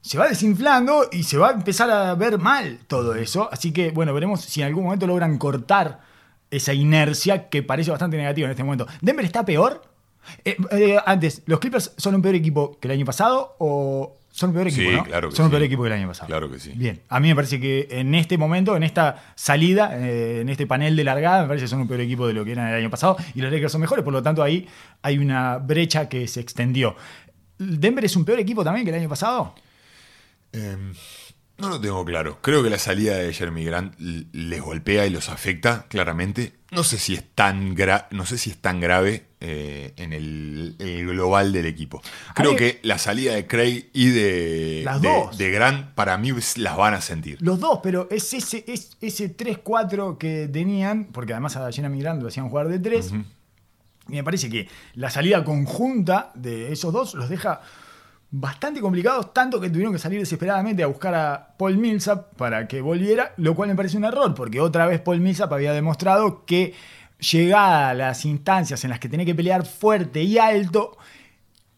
Se va desinflando y se va a empezar a ver mal todo eso. Así que, bueno, veremos si en algún momento logran cortar esa inercia que parece bastante negativa en este momento. ¿Denver está peor? Eh, eh, antes, ¿los Clippers son un peor equipo que el año pasado o son un peor equipo? Sí, ¿no? claro que son un sí. peor equipo que el año pasado. Claro que sí. Bien, a mí me parece que en este momento, en esta salida, eh, en este panel de largada, me parece que son un peor equipo de lo que eran el año pasado y los Lakers son mejores, por lo tanto ahí hay una brecha que se extendió. ¿Denver es un peor equipo también que el año pasado? Em, no lo tengo claro. Creo que la salida de Jeremy Grant les golpea y los afecta claramente. No sé si es tan, gra- no sé si es tan grave eh, en el, el global del equipo. Creo que la salida de Craig y de, de, Grant para mí las van a sentir. Los dos, pero es ese, es ese 3-4 que tenían, porque además a Jenna Migrant lo hacían jugar de 3. Y me parece que la salida conjunta de esos dos los deja bastante complicados, tanto que tuvieron que salir desesperadamente a buscar a Paul Millsap para que volviera, lo cual me parece un error, porque otra vez Paul Millsap había demostrado que llegada a las instancias en las que tiene que pelear fuerte y alto,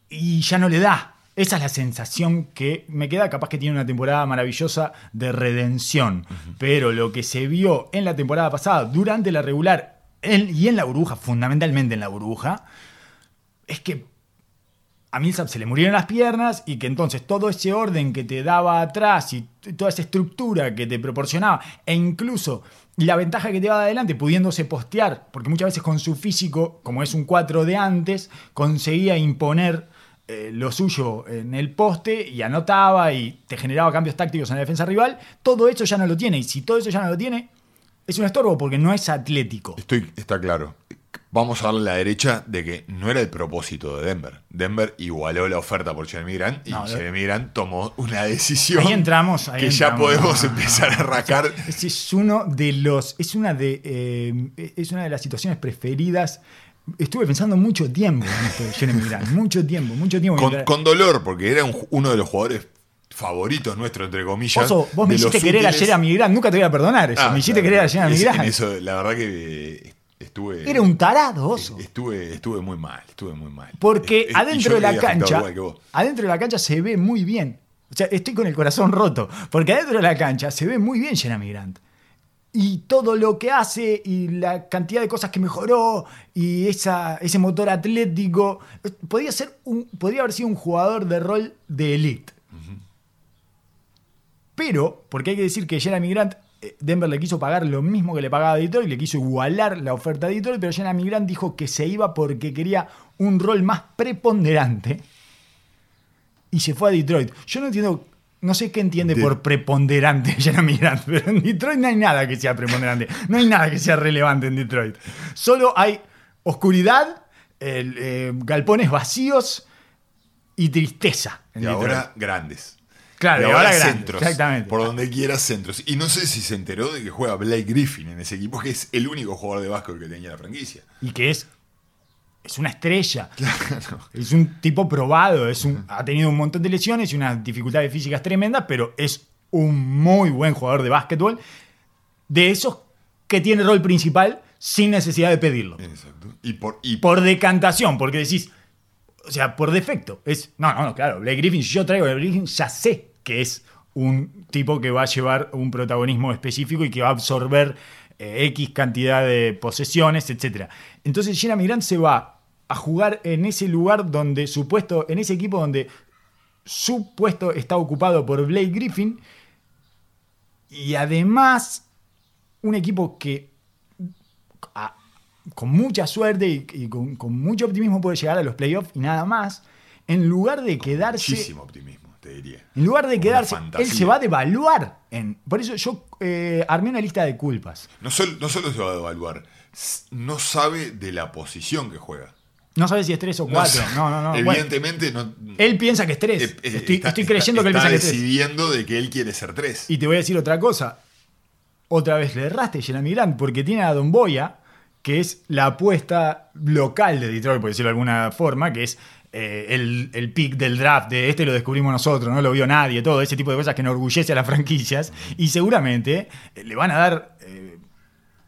y ya no le da. Esa es la sensación que me queda. Capaz que tiene una temporada maravillosa de redención. Pero lo que se vio en la temporada pasada, durante la regular y en la burbuja, fundamentalmente en la burbuja, es que a Millsap se le murieron las piernas y que entonces todo ese orden que te daba atrás y toda esa estructura que te proporcionaba e incluso la ventaja que te daba adelante pudiéndose postear, porque muchas veces con su físico, como es un 4 de antes, conseguía imponer eh, lo suyo en el poste y anotaba y te generaba cambios tácticos en la defensa rival, todo eso ya no lo tiene. Y si todo eso ya no lo tiene, es un estorbo porque no es atlético. Estoy, está claro. Vamos a darle la derecha de que no era el propósito de Denver. Denver igualó la oferta por Jeremy Grant y No, Jeremy Grant tomó una decisión Ahí entramos. ahí que ya podemos empezar a arrancar. Es uno de los. Es una de. eh, es una de las situaciones preferidas. Estuve pensando mucho tiempo en esto de Jeremy Grant. Mucho tiempo, mucho tiempo. Con, dolor, porque era un uno de los jugadores favoritos nuestros, entre comillas. Oso, vos me hiciste querer a útiles. Jeremy Grant. Nunca te voy a perdonar eso. Ah, me hiciste claro, querer a Jeremy Grant. Eso, la verdad que eh, estuve. Era un tarado, oso. Estuve, estuve muy mal, estuve muy mal. Porque adentro de la cancha, adentro de la cancha se ve muy bien. O sea, estoy con el corazón roto. Porque adentro de la cancha se ve muy bien Jeremy Grant. Y todo lo que hace y la cantidad de cosas que mejoró y esa, ese motor atlético. Podría, ser un, podría haber sido un jugador de rol de elite. Pero, porque hay que decir que Jeremy Grant, eh, Denver le quiso pagar lo mismo que le pagaba a Detroit, le quiso igualar la oferta de Detroit, pero Jeremy Grant dijo que se iba porque quería un rol más preponderante y se fue a Detroit. Yo no entiendo, no sé qué entiende De- por preponderante Jeremy Grant, pero en Detroit no hay nada que sea preponderante, no hay nada que sea relevante en Detroit. Solo hay oscuridad, el, eh, galpones vacíos y tristeza en Y Detroit. ahora grandes. Claro, y ahora, ahora grandes, centros. exactamente. Por donde quiera centros. Y no sé si se enteró de que juega Blake Griffin en ese equipo, que es el único jugador de básquet que tenía la franquicia. y que es, es una estrella. Es un tipo probado, es un, ha tenido un montón de lesiones y unas dificultades físicas tremendas, pero es un muy buen jugador de básquetbol. De esos que tiene rol principal sin necesidad de pedirlo. Exacto. Y por, y Por decantación, porque decís, o sea, por defecto. Es, no, no, no, claro, Blake Griffin, si yo traigo a Blake Griffin, ya sé que es un tipo que va a llevar un protagonismo específico y que va a absorber eh, X cantidad de posesiones, etc. Entonces Jeremy Grant se va a jugar en ese lugar donde su puesto, en ese equipo donde su puesto está ocupado por Blake Griffin y además un equipo que con mucha suerte y, y con, con mucho optimismo puede llegar a los playoffs y nada más, en lugar de quedarse... muchísimo optimismo, te diría. En lugar de quedarse, él se va a devaluar. En, por eso yo eh, armé una lista de culpas. No, sol- no solo se va a evaluar, s- no sabe de la posición que juega. No sabes si es 3 o 4. sé. No, no, no. Bueno, Evidentemente no. él piensa que es 3. eh, eh, estoy, creyendo que él piensa que es 3. decidiendo de que él quiere ser tres. Y te voy a decir otra cosa. Otra vez le erraste, Jeremy Grant, porque tiene a Don Boya, que es la apuesta local de Detroit, por decirlo de alguna forma, que es eh, el, el pick del draft, de este lo descubrimos nosotros, no lo vio nadie, todo ese tipo de cosas que enorgullece a las franquicias. Y seguramente eh, le van a dar eh,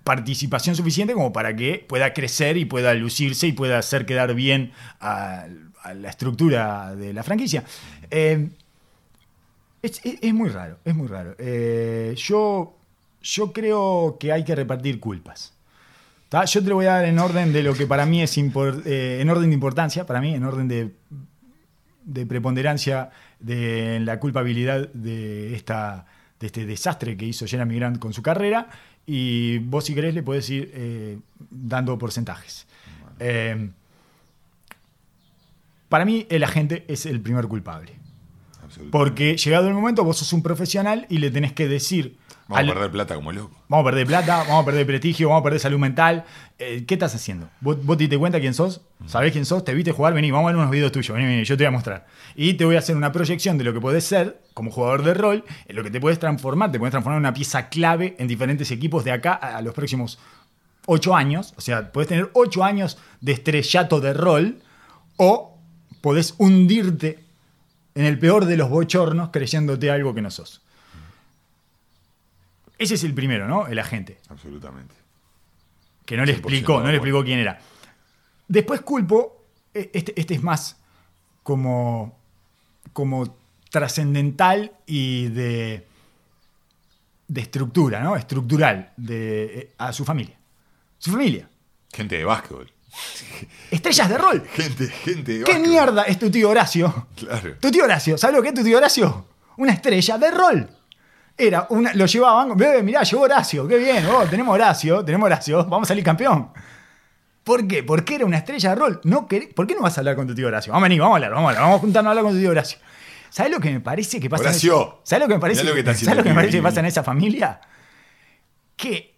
participación suficiente como para que pueda crecer y pueda lucirse y pueda hacer quedar bien a, la estructura de la franquicia. Es, es- es muy raro, es muy raro. Yo, yo creo que hay que repartir culpas. Yo te lo voy a dar en orden de lo que para mí es eh, en orden de importancia, para mí, en orden de, de preponderancia de la culpabilidad de, esta, de este desastre que hizo Jeremy Grant con su carrera. Y vos, si querés, le podés ir eh, dando porcentajes. Eh, para mí, el agente es el primer culpable. Porque llegado el momento, vos sos un profesional y le tenés que decir. Vamos al- a perder plata como loco. vamos a perder plata, vamos a perder prestigio, vamos a perder salud mental. Eh, ¿Qué estás haciendo? ¿Vos, vos te diste cuenta quién sos? ¿Sabés quién sos? ¿Te viste jugar? Vení, vamos a ver unos videos tuyos. Vení, vení, yo te voy a mostrar. Y te voy a hacer una proyección de lo que podés ser como jugador de rol, en lo que te puedes transformar. Te puedes transformar en una pieza clave en diferentes equipos de acá a los próximos ocho años. O sea, podés tener ocho años de estrellato de rol o podés hundirte en el peor de los bochornos creyéndote algo que no sos. Ese es el primero, ¿no? El agente. Absolutamente. Que no le 100% explicó, no le explicó quién era. Después culpo, eh, este, este es más como, como trascendental y de, de estructura, ¿no? Estructural de, eh, a su familia. Su familia. Gente de básquetbol. Estrellas de rol. Gente, gente de ¿Qué básquetbol. mierda es tu tío Horacio? Claro. Tu tío Horacio, ¿sabes lo que es tu tío Horacio? Una estrella de rol. Era una, lo llevaban, ve, mirá, llegó Horacio, qué bien, oh, tenemos Horacio, tenemos Horacio, vamos a salir campeón. ¿Por qué? Porque era una estrella de rol. No querés- ¿Por qué no vas a hablar con tu tío Horacio? Vamos a venir, vamos a hablar, vamos a hablar, vamos a juntarnos a hablar con tu tío Horacio. ¿Sabes lo que me parece que pasa? en Horacio, esa- ¿Sabes lo que me parece? lo que ¿Sabes lo que me parece que pasa en esa familia? Que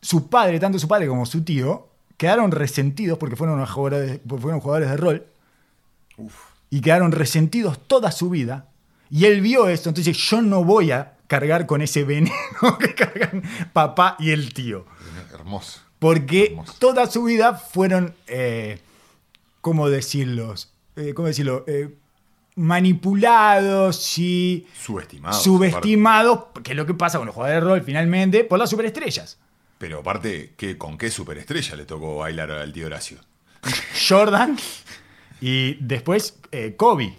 su padre, tanto su padre como su tío, quedaron resentidos porque fueron jugadores, fueron jugadores de rol y quedaron resentidos toda su vida. Y él vio esto, entonces yo no voy a cargar con ese veneno que cargan papá y el tío. Hermoso. Porque Hermoso. toda su vida fueron, eh, ¿cómo decirlos? Eh, ¿Cómo decirlo? Eh, manipulados y Subestimado. subestimados, que es lo que pasa con los jugadores de rol finalmente, por las superestrellas. Pero aparte, ¿qué, ¿con qué superestrella le tocó bailar al tío Horacio? Jordan y después eh, Kobe.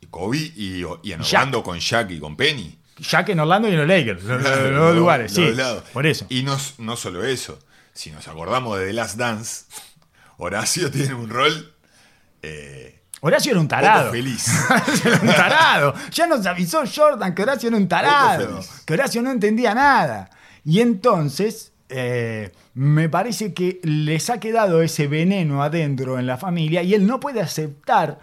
Y Kobe y, y en Shaq. Orlando con Shaq y con Penny. Jack en Orlando y en los Lakers, los, los- los lugares, los sí. dos lados. Por eso. Y no, no solo eso. Si nos acordamos de The Last Dance, Horacio tiene un rol eh, Horacio era un poco tarado. feliz. Horacio era un tarado. Ya nos avisó Jordan que Horacio era un tarado. Poco. Que Horacio no entendía nada. Y entonces, eh, me parece que les ha quedado ese veneno adentro en la familia y él no puede aceptar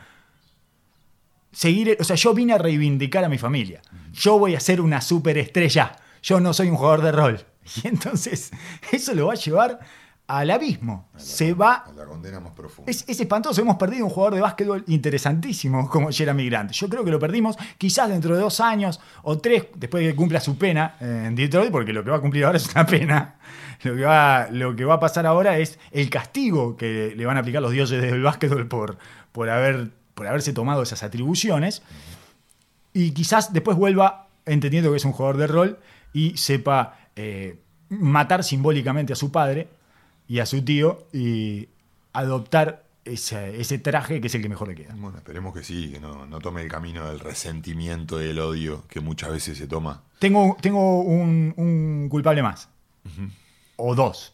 seguir. O sea, yo vine a reivindicar a mi familia. Yo voy a ser una superestrella. Yo no soy un jugador de rol. Y entonces, eso lo va a llevar al abismo. Se va A la condena más profunda. es, es espantoso, hemos perdido un jugador de básquetbol interesantísimo como Jeremy Grant. Yo creo que lo perdimos quizás dentro de dos años o tres, después de que cumpla su pena en Detroit, porque lo que va a cumplir ahora es una pena. Lo que, va, lo que va a pasar ahora es el castigo que le van a aplicar los dioses del básquetbol por, por, haber, por haberse tomado esas atribuciones. Y quizás después vuelva entendiendo que es un jugador de rol y sepa eh, matar simbólicamente a su padre y a su tío y adoptar ese, ese traje que es el que mejor le queda. Bueno, esperemos que sí, que no, no tome el camino del resentimiento y del odio que muchas veces se toma. Tengo, tengo un, un culpable más. O dos.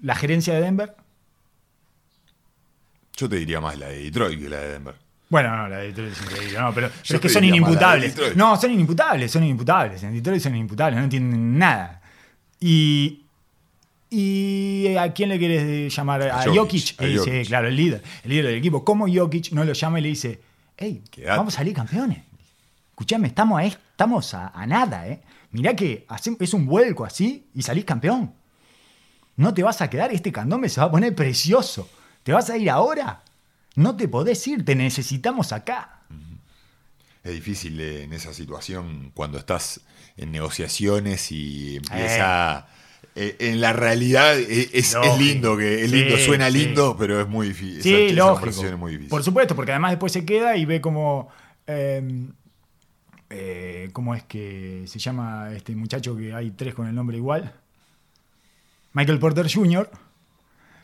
La gerencia de Denver. Yo te diría más la de Detroit que la de Denver. Bueno, no, la de Detroit es increíble, no, pero, pero es que son inimputables. No, son inimputables, son inimputables. En Detroit son inimputables, no entienden nada. Y, ¿Y a quién le quieres llamar? A, A Jokic. Jokic, a Jokic. claro, el líder, el líder del equipo. ¿Cómo Jokic no lo llama y le dice, hey, Quedate. vamos a salir campeones? Escuchame, estamos a, estamos a, a nada, ¿eh? Mirá que hace- es un vuelco así y salís campeón. No te vas a quedar, este candombe se va a poner precioso. ¿Te vas a ir ahora? No te podés ir, te necesitamos acá. Es difícil eh, en esa situación cuando estás en negociaciones y empieza... eh, en la realidad eh, es, lindo, que es lindo, Sí, suena sí. lindo, pero es muy difícil. Sí, esa, lógico. conversación es muy difícil. Por supuesto, porque además después se queda y ve como. eh, eh, ¿Cómo es que se llama este muchacho que hay tres con el nombre igual? Michael Porter Jr.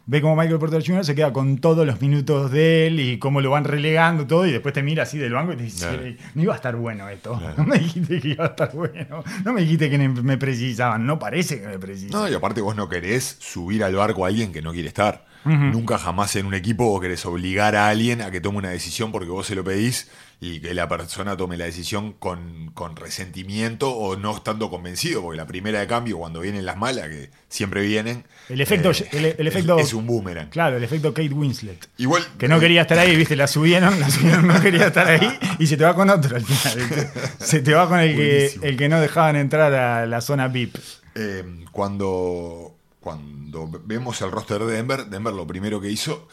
Ve como Michael Porter Jr. se queda con todos los minutos de él y cómo lo van relegando todo y después te mira así del banco y te dice, Claro. no iba a estar bueno esto. Claro. No me dijiste que iba a estar bueno. No me dijiste que me precisaban. No parece que me precisaban. No, y aparte vos no querés subir al barco a alguien que no quiere estar. Nunca jamás en un equipo vos querés obligar a alguien a que tome una decisión porque vos se lo pedís y que la persona tome la decisión con, con resentimiento o no estando convencido, porque la primera de cambio, cuando vienen las malas, que siempre vienen, El efecto- eh, el- efecto- es, un boomerang. Claro, el efecto Kate Winslet. Igual, Que no quería estar ahí, viste, la subieron, la subieron, no quería estar ahí y se te va con otro al final. Se te va con el que, el que no dejaban entrar a la zona VIP. Eh, cuando, cuando vemos el roster de Denver, Denver lo primero que hizo,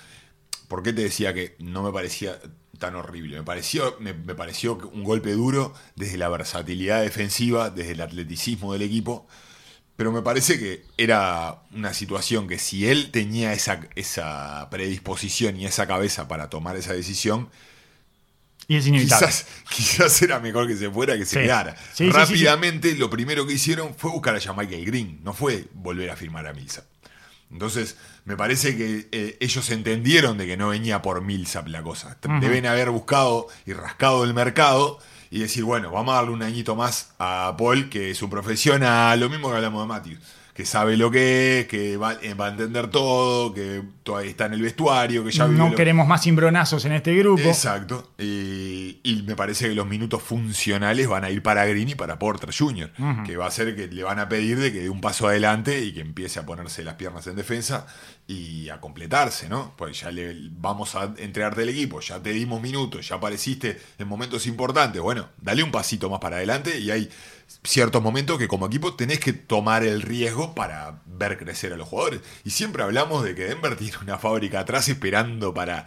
¿por qué te decía que no me parecía tan horrible? Me pareció, me, pareció un golpe duro desde la versatilidad defensiva, desde el atleticismo del equipo, pero me parece que era una situación que si él tenía esa, esa predisposición y esa cabeza para tomar esa decisión, Y es inevitable. Quizás, quizás era mejor que se fuera que se Sí. quedara. Sí, sí, sí, Rápidamente, lo primero que hicieron fue buscar a Michael Green, no fue volver a firmar a Millsap. Entonces, me parece que eh, ellos entendieron de que no venía por Millsap la cosa. Deben haber buscado y rascado el mercado y decir, bueno, vamos a darle un añito más a Paul, que es un profesional, lo mismo que hablamos de Matthews, que sabe lo que es, que va, eh, va a entender todo, que todavía está en el vestuario, que ya no lo- queremos más cimbronazos en este grupo. Exacto. Y, y me parece que los minutos funcionales van a ir para Green y para Porter Jr., que va a ser que le van a pedir de que dé un paso adelante y que empiece a ponerse las piernas en defensa y a completarse, ¿no? Pues ya le vamos a entregarte el equipo, ya te dimos minutos, ya apareciste en momentos importantes. Bueno, dale un pasito más para adelante y hay ciertos momentos que como equipo tenés que tomar el riesgo para ver crecer a los jugadores. Y siempre hablamos de que Denver tiene una fábrica atrás esperando para,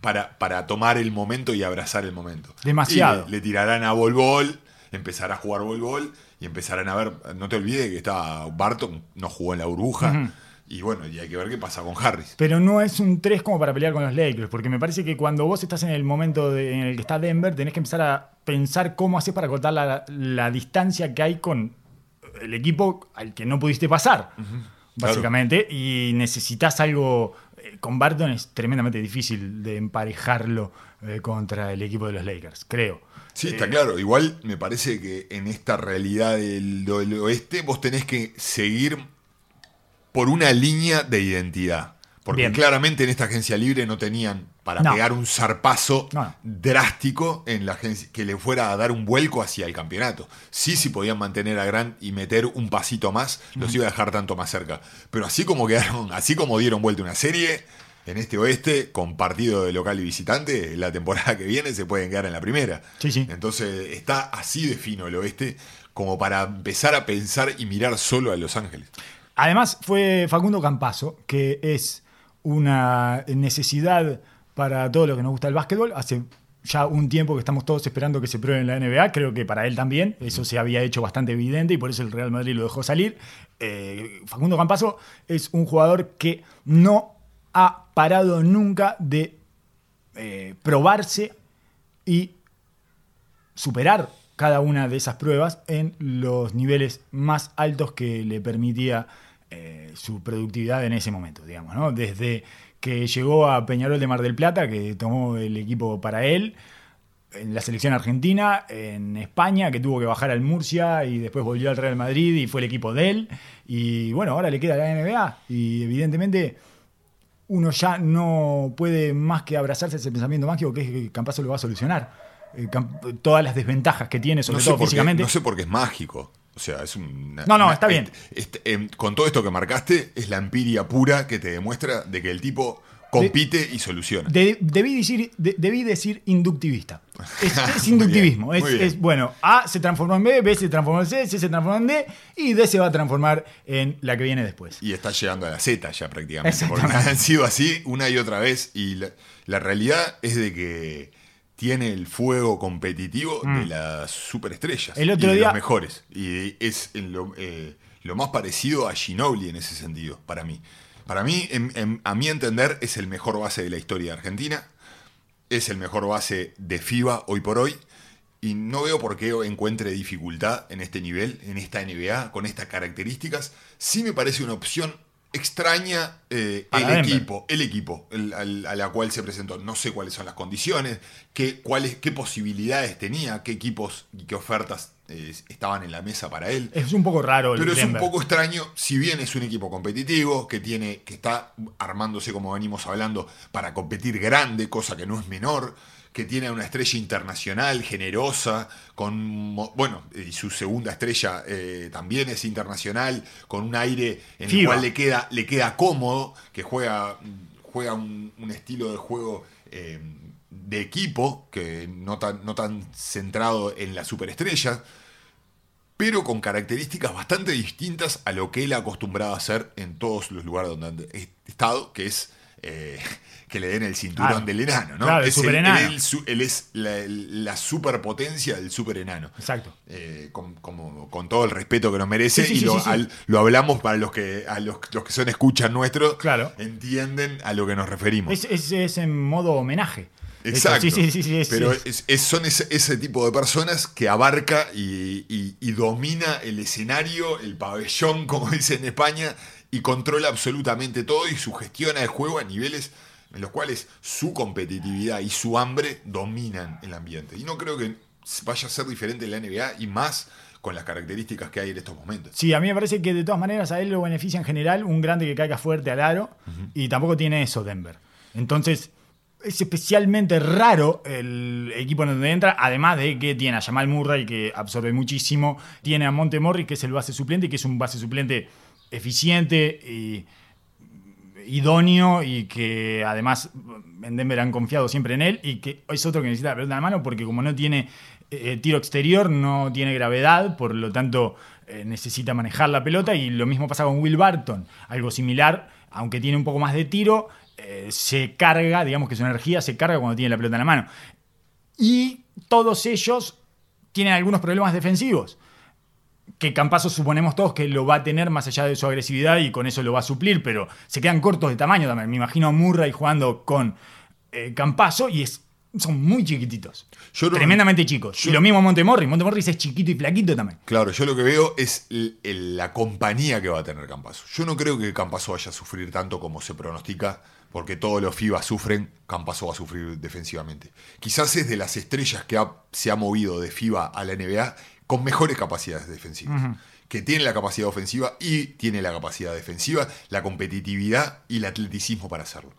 para, para tomar el momento y abrazar el momento. Demasiado. Y le, le tirarán a Bol Bol, empezar a jugar Bol y empezarán a ver, no te olvides que está Barton, no jugó en la burbuja. Y bueno, y hay que ver qué pasa con Harris. Pero no es un 3 como para pelear con los Lakers, porque me parece que cuando vos estás en el momento de- en el que está Denver, tenés que empezar a pensar cómo haces para cortar la, la distancia que hay con el equipo al que no pudiste pasar, básicamente, y necesitas algo... eh, Con Barton es tremendamente difícil de emparejarlo eh, contra el equipo de los Lakers, creo. Sí, Eh, está claro. Igual me parece que en esta realidad del, del oeste vos tenés que seguir por una línea de identidad. Porque Bien. claramente en esta agencia libre no tenían para No. pegar un zarpazo No, drástico en la agencia que le fuera a dar un vuelco hacia el campeonato. Sí, sí podían mantener a Grant y meter un pasito más, los iba a dejar tanto más cerca. Pero así como quedaron, así como dieron vuelta una serie, en este oeste, con partido de local y visitante, la temporada que viene se pueden quedar en la primera. Sí, sí. Entonces está así de fino el oeste como para empezar a pensar y mirar solo a Los Ángeles. Además, fue Facundo Campazo, que es una necesidad para todo lo que nos gusta el básquetbol. Hace ya un tiempo que estamos todos esperando que se pruebe en la NBA. Creo que para él también. Eso se había hecho bastante evidente y por eso el Real Madrid lo dejó salir. Eh, Facundo Campazo es un jugador que no ha parado nunca de eh, probarse y superar cada una de esas pruebas en los niveles más altos que le permitía eh, su productividad en ese momento, digamos, ¿no? Desde que llegó a Peñarol de Mar del Plata, que tomó el equipo para él, en la selección argentina, en España, que tuvo que bajar al Murcia y después volvió al Real Madrid y fue el equipo de él. Y bueno, ahora le queda la NBA y evidentemente uno ya no puede más que abrazarse a ese pensamiento mágico que es que Campazo lo va a solucionar. Eh, todas las desventajas que tiene, sobre No sé, todo qué, físicamente. no sé por qué es mágico. O sea, es un. No, no, está bien. este, em, con todo esto que marcaste, es la empiria pura que te demuestra de que el tipo compite y soluciona. De- debí, decir, de- debí decir inductivista. Es, inductivismo. bien, es, bueno, A se transformó en B, B se transformó en C, C se transformó en D y D se va a transformar en la que viene después. Y está llegando a la Z ya prácticamente. Porque han sido así una y otra vez. Y la, la realidad es de que tiene el fuego competitivo de las superestrellas. Mm. El otro y de día- los mejores. Y es lo, eh, lo más parecido a Ginobili en ese sentido, para mí. Para mí, en- en- a mi entender, es el mejor base de la historia de Argentina. Es el mejor base de FIBA hoy por hoy. Y no veo por qué encuentre dificultad en este nivel, en esta NBA, con estas características. Sí me parece una opción extraña eh, el equipo, el equipo el- a la cual se presentó. No sé cuáles son las condiciones, qué, cuáles, qué posibilidades tenía, qué equipos y qué ofertas eh, estaban en la mesa para él. Es un poco raro el Pero es un poco extraño, si bien es un equipo competitivo, que tiene, que está armándose, como venimos hablando, para competir grande, cosa que no es menor, que tiene una estrella internacional, generosa, con bueno, y su segunda estrella eh, también es internacional, con un aire en el cual le queda, le queda cómodo, que juega, juega un, un estilo de juego. eh, de equipo, que no tan, no tan centrado en la superestrella, pero con características bastante distintas a lo que él ha acostumbrado a hacer en todos los lugares donde ha estado, que es eh, que le den el cinturón Claro. del enano, ¿no? Claro, el es superenano. él, es la, la superpotencia del superenano. Exacto. Eh, con, como- con todo el respeto que nos merece Sí, sí, y sí, lo, al- lo hablamos para los que a los, los que son escuchas nuestros Claro. entienden a lo que nos referimos Es, es- es en modo homenaje. Exacto. Sí, sí, sí, Pero sí. es- es- son ese, ese tipo de personas que abarca y, y- y domina el escenario, el pabellón, como dicen en España, y controla absolutamente todo y sugestiona el juego a niveles en los cuales su competitividad y su hambre dominan el ambiente. Y no creo que vaya a ser diferente en la NBA y más con las características que hay en estos momentos. Sí, a mí me parece que de todas maneras a él lo beneficia en general un grande que caiga fuerte al aro y tampoco tiene eso Denver. Entonces es especialmente raro el equipo en donde entra, además de que tiene a Jamal Murray que absorbe muchísimo, tiene a Monte Morris que es el base suplente y que es un base suplente eficiente y idóneo y que además en Denver han confiado siempre en él y que es otro que necesita la pelota en la mano porque como no tiene eh, tiro exterior, no tiene gravedad, por lo tanto eh, necesita manejar la pelota y lo mismo pasa con Will Barton, algo similar, aunque tiene un poco más de tiro, eh, se carga, digamos que su energía se carga cuando tiene la pelota en la mano. Y todos ellos tienen algunos problemas defensivos que Campazo suponemos todos que lo va a tener más allá de su agresividad y con eso lo va a suplir, pero se quedan cortos de tamaño también. Me imagino a Murray jugando con eh, Campazo y es, son muy chiquititos. Yo no- tremendamente chicos. yo- y lo mismo Montemorris. Montemorris es chiquito y flaquito también. Claro, yo lo que veo es el- el- la compañía que va a tener Campazo. Yo no creo que Campazo vaya a sufrir tanto como se pronostica, porque todos los FIBA sufren, Campazo va a sufrir defensivamente. Quizás es de las estrellas que ha- se ha movido de FIBA a la NBA con mejores capacidades defensivas. Que tiene la capacidad ofensiva y tiene la capacidad defensiva, la competitividad y el atleticismo para hacerlo.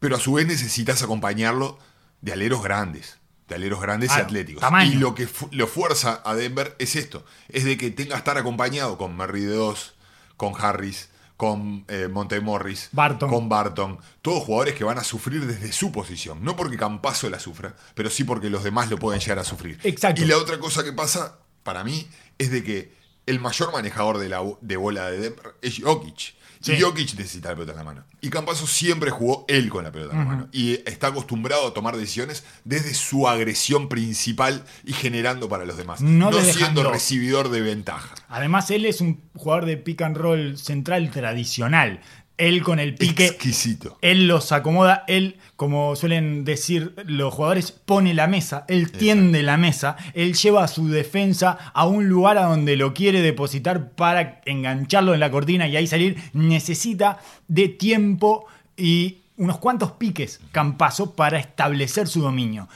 Pero a su vez necesitas acompañarlo de aleros grandes, de aleros grandes y atléticos. tamaño. Y lo que lo fuerza a Denver es esto, es de que tenga que estar acompañado con Merry de 2, con Harris, con eh, Montemorris, Barton. con Barton, todos jugadores que van a sufrir desde su posición, no porque Campazo la sufra, pero sí porque los demás lo pueden llegar a sufrir. Exacto. Y la otra cosa que pasa para mí es de que el mayor manejador de, la, de bola de Denver es Jokic. Sí. Y Jokic necesita la pelota en la mano. Y Campazo siempre jugó él con la pelota en la mano. Y está acostumbrado a tomar decisiones desde su agresión principal y generando para los demás. No No, siendo recibidor de ventaja. Además, él es un jugador de pick and roll central tradicional. Él con el pique. Exquisito. Él los acomoda, él, como suelen decir los jugadores, pone la mesa, él tiende la mesa, él lleva a su defensa a un lugar a donde lo quiere depositar para engancharlo en la cortina y ahí salir. Necesita de tiempo y unos cuantos piques Campazo para establecer su dominio.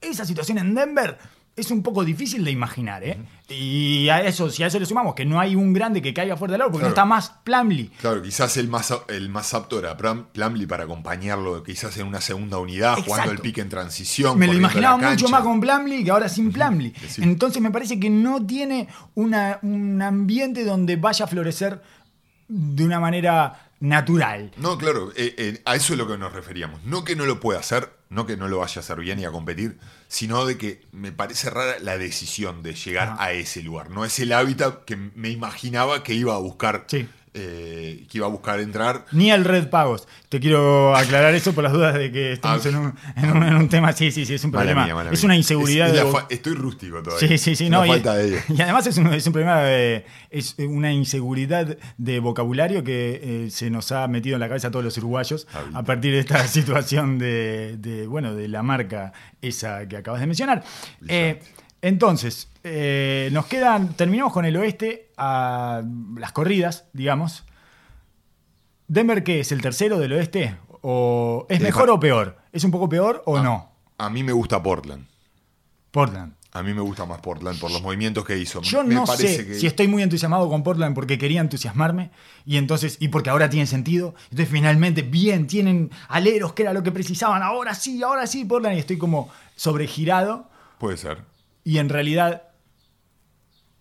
Esa situación en Denver es un poco difícil de imaginar, ¿eh? Y a eso, si a eso le sumamos que no hay un grande que caiga fuerte del aro, porque no está más Plumlee. Claro, quizás el más, el más apto era Plumlee para acompañarlo, quizás en una segunda unidad, jugando el pique en transición. Me lo imaginaba mucho más con Plumlee que ahora sin Plumlee. sí. Entonces me parece que no tiene una- un ambiente donde vaya a florecer de una manera natural. No, claro, eh, eh, a eso es lo que nos referíamos. No que no lo pueda hacer, no que no lo vaya a hacer bien y a competir, sino de que me parece rara la decisión de llegar Ajá. a ese lugar. No es el hábitat que me imaginaba que iba a buscar, Sí. Eh, que iba a buscar entrar. Ni el Red Pagos. Te quiero aclarar eso por las dudas de que estamos Ah. en, un, en un- en un tema. Sí, sí, sí, es un Mala problema. mía, mala es una inseguridad Es- es de estoy rústico todavía. Sí, sí, sí. Es No, la y, falta de ello. y además es un, es un problema de. Es una inseguridad de vocabulario que eh, se nos ha metido en la cabeza a todos los uruguayos a partir de esta situación de, de, bueno, de la marca esa que acabas de mencionar. Eh, entonces, eh, nos quedan. Terminamos con el oeste a las corridas, digamos. ¿Denver qué es? ¿El tercero del oeste? ¿O ¿Es mejor o peor? ¿Es un poco peor o no? A mí me gusta Portland. Portland. A mí me gusta más Portland por los movimientos que hizo. Yo me no parece sé que si estoy muy entusiasmado con Portland porque quería entusiasmarme y entonces y porque ahora tiene sentido. Entonces finalmente bien tienen aleros que era lo que precisaban. Ahora sí, ahora sí Portland y estoy como sobregirado puede ser. Y en realidad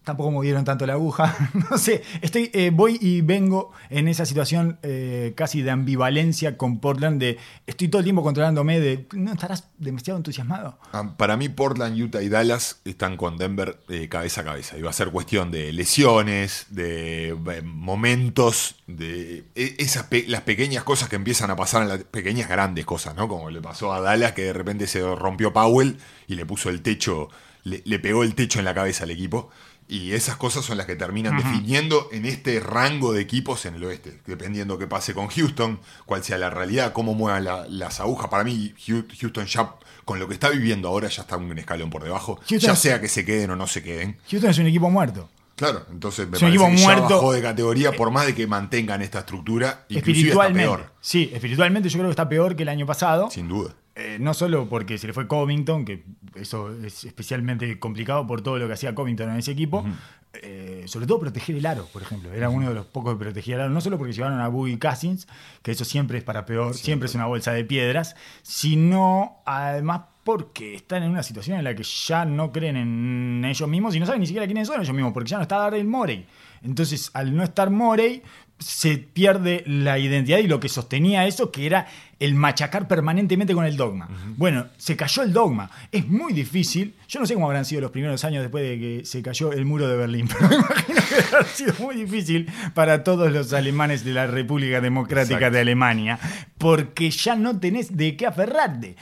tampoco movieron tanto la aguja. no sé, estoy eh, voy y vengo en esa situación eh, casi de ambivalencia con Portland de estoy todo el tiempo controlándome de no estarás demasiado entusiasmado. Ah, Para mí, Portland, Utah y Dallas están con Denver eh, cabeza a cabeza. Va a ser cuestión de lesiones, de momentos, de e- esas las pequeñas cosas que empiezan a pasar en las pequeñas grandes cosas, ¿no? Como le pasó a Dallas, que de repente se rompió Powell y le puso el techo, le, le pegó el techo en la cabeza al equipo. Y esas cosas son las que terminan definiendo en este rango de equipos en el oeste, dependiendo qué pase con Houston, cuál sea la realidad, cómo muevan la- las agujas. Para mí, Houston ya, con lo que está viviendo ahora, ya está un escalón por debajo. Houston ya sea que se queden o no se queden. Houston es un equipo muerto. Claro, entonces me Es un parece equipo que ya muerto. bajó de categoría por más de que mantengan esta estructura, inclusive está espiritualmente. peor, Sí, espiritualmente yo creo que está peor que el año pasado. sin duda. Eh, no solo porque se le fue Covington, que eso es especialmente complicado por todo lo que hacía Covington en ese equipo, eh, sobre todo proteger el aro, por ejemplo. Era uno de los pocos que protegía el aro, no solo porque llevaron a Boogie Cousins, que eso siempre es para peor, siempre es una bolsa de piedras, sino además porque están en una situación en la que ya no creen en ellos mismos y no saben ni siquiera quiénes son ellos mismos, porque ya no está Daryl Morey. Entonces, al no estar Morey, se pierde la identidad y lo que sostenía eso, que era el machacar permanentemente con el dogma. Bueno, se cayó el dogma. Es muy difícil. Yo no sé cómo habrán sido los primeros años después de que se cayó el muro de Berlín, pero me imagino que habrá sido muy difícil para todos los alemanes de la República Democrática Exacto. de Alemania, porque ya no tenés de qué aferrarte.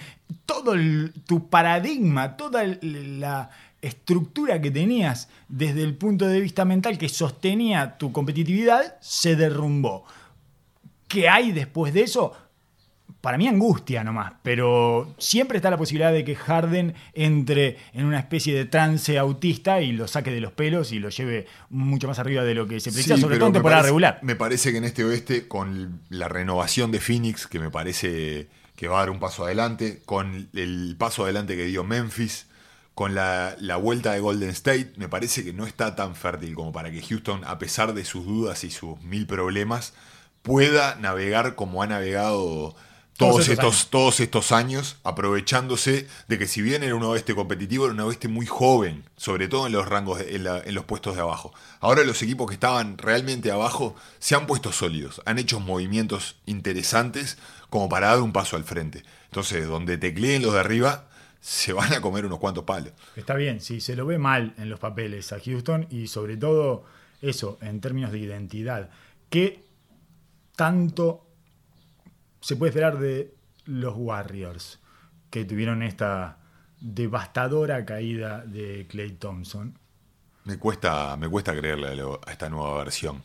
Todo el- tu paradigma, toda la estructura que tenías desde el punto de vista mental que sostenía tu competitividad se derrumbó. ¿Qué hay después de eso? Para mí angustia nomás, pero siempre está la posibilidad de que Harden entre en una especie de trance autista y lo saque de los pelos y lo lleve mucho más arriba de lo que se precisa, Sí, sobre todo en temporada parece- regular. Me parece que en este oeste, con la renovación de Phoenix, que me parece que va a dar un paso adelante, con el paso adelante que dio Memphis, con la, la vuelta de Golden State, me parece que no está tan fértil como para que Houston, a pesar de sus dudas y sus mil problemas, pueda navegar como ha navegado Todos todos, estos años. todos estos años, aprovechándose de que si bien era un oeste competitivo, era un oeste muy joven, sobre todo en los rangos, de- en, la- en los puestos de abajo. Ahora los equipos que estaban realmente abajo se han puesto sólidos, han hecho movimientos interesantes como para dar un paso al frente. Entonces, donde tecleen los de arriba, se van a comer unos cuantos palos. Está bien, sí, se lo ve mal en los papeles a Houston y sobre todo eso, en términos de identidad. ¿Qué tanto se puede esperar de los Warriors que tuvieron esta devastadora caída de Clay Thompson? Me cuesta, me cuesta creerle a, lo- a esta nueva versión.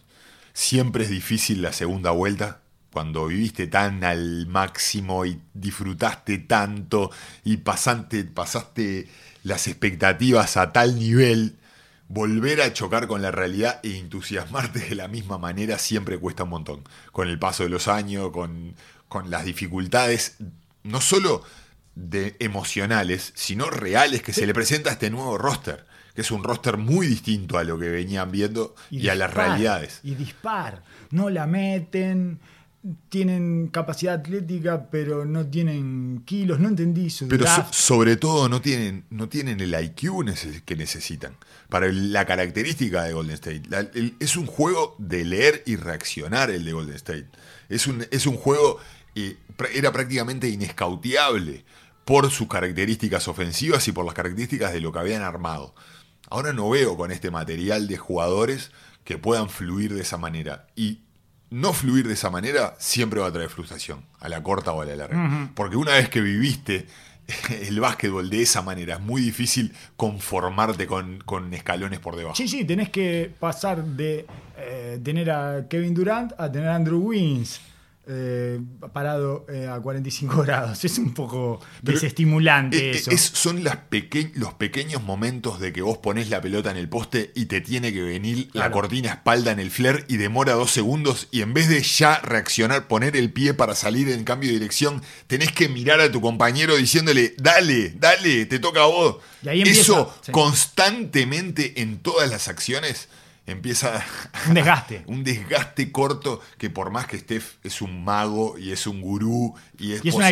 Siempre es difícil la segunda vuelta. Cuando viviste tan al máximo y disfrutaste tanto y pasaste, pasaste las expectativas a tal nivel, volver a chocar con la realidad e entusiasmarte de la misma manera siempre cuesta un montón. Con el paso de los años, con, con las dificultades, no solo de emocionales, sino reales que se le presenta a este nuevo roster, que es un roster muy distinto a lo que venían viendo y, a las realidades. Y dispar. No la meten, tienen capacidad atlética, pero no tienen kilos. No entendí su Pero so- sobre todo no tienen, no tienen el IQ neces- que necesitan. Para el- la característica de Golden State. La- el- es un juego de leer y reaccionar el de Golden State. Es un, es un juego, eh, era prácticamente inescauteable por sus características ofensivas y por las características de lo que habían armado. Ahora no veo con este material de jugadores que puedan fluir de esa manera. Y no fluir de esa manera siempre va a traer frustración, a la corta o a la larga. Porque una vez que viviste el básquetbol de esa manera, es muy difícil conformarte con, con escalones por debajo. Sí, sí, tenés que pasar de eh, tener a Kevin Durant a tener a Andrew Wiggins eh, parado eh, a 45 grados. Es un poco Pero, desestimulante eh, eso. es- son las peque- los pequeños momentos de que vos ponés la pelota en el poste y te tiene que venir la cortina espalda en el flare y demora dos segundos y en vez de ya reaccionar, poner el pie para salir en cambio de dirección, tenés que mirar a tu compañero diciéndole, dale, dale, te toca a vos. Y ahí empieza, Eso sí. constantemente en todas las acciones empieza Un desgaste. un desgaste corto que por más que Steph es un mago y es un gurú y es Y es un positivo,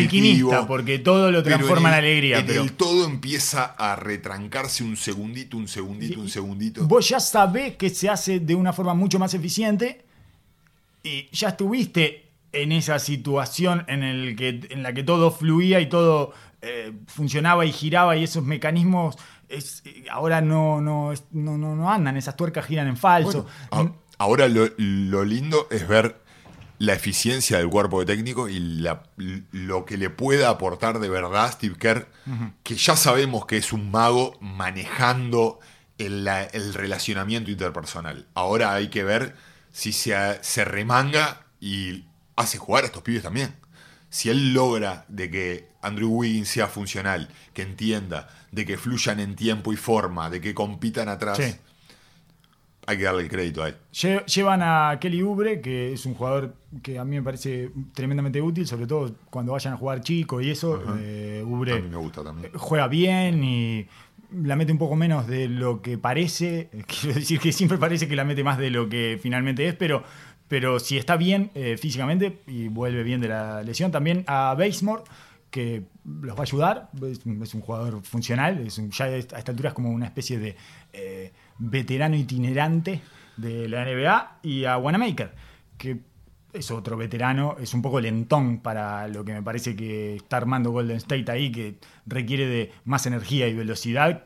alquimista, porque todo lo transforma en, el- alegría. En pero el todo empieza a retrancarse un segundito, un segundito, un segundito. vos ya sabés que se hace de una forma mucho más eficiente y ya estuviste en esa situación en, el que, en la que todo fluía y todo eh, funcionaba y giraba y esos mecanismos es- ahora no, no, no, no, andan, esas tuercas giran en falso. Bueno, a- ahora lo, lo lindo es ver la eficiencia del cuerpo de técnico y la- lo que le pueda aportar de verdad Steve Kerr, que ya sabemos que es un mago manejando el, la- el relacionamiento interpersonal. Ahora hay que ver si se, se remanga y hace jugar a estos pibes también. Si él logra de que Andrew Wiggins sea funcional, que entienda, de que fluyan en tiempo y forma, de que compitan atrás, Sí. hay que darle el crédito a él. Lle- Llevan a Kelly Oubre, que es un jugador que a mí me parece tremendamente útil, sobre todo cuando vayan a jugar chico y eso. Eh, A Oubre mí me gusta también. juega bien y la mete un poco menos de lo que parece. Quiero decir que siempre parece que la mete más de lo que finalmente es, pero, pero si está bien eh, físicamente y vuelve bien de la lesión, también a Basemore que los va a ayudar, es, un- jugador funcional, es ya a esta altura es como una especie de eh, veterano itinerante de la NBA, y a Wanamaker, que es otro veterano, es un poco lentón para lo que me parece que está armando Golden State ahí, que requiere de más energía y velocidad,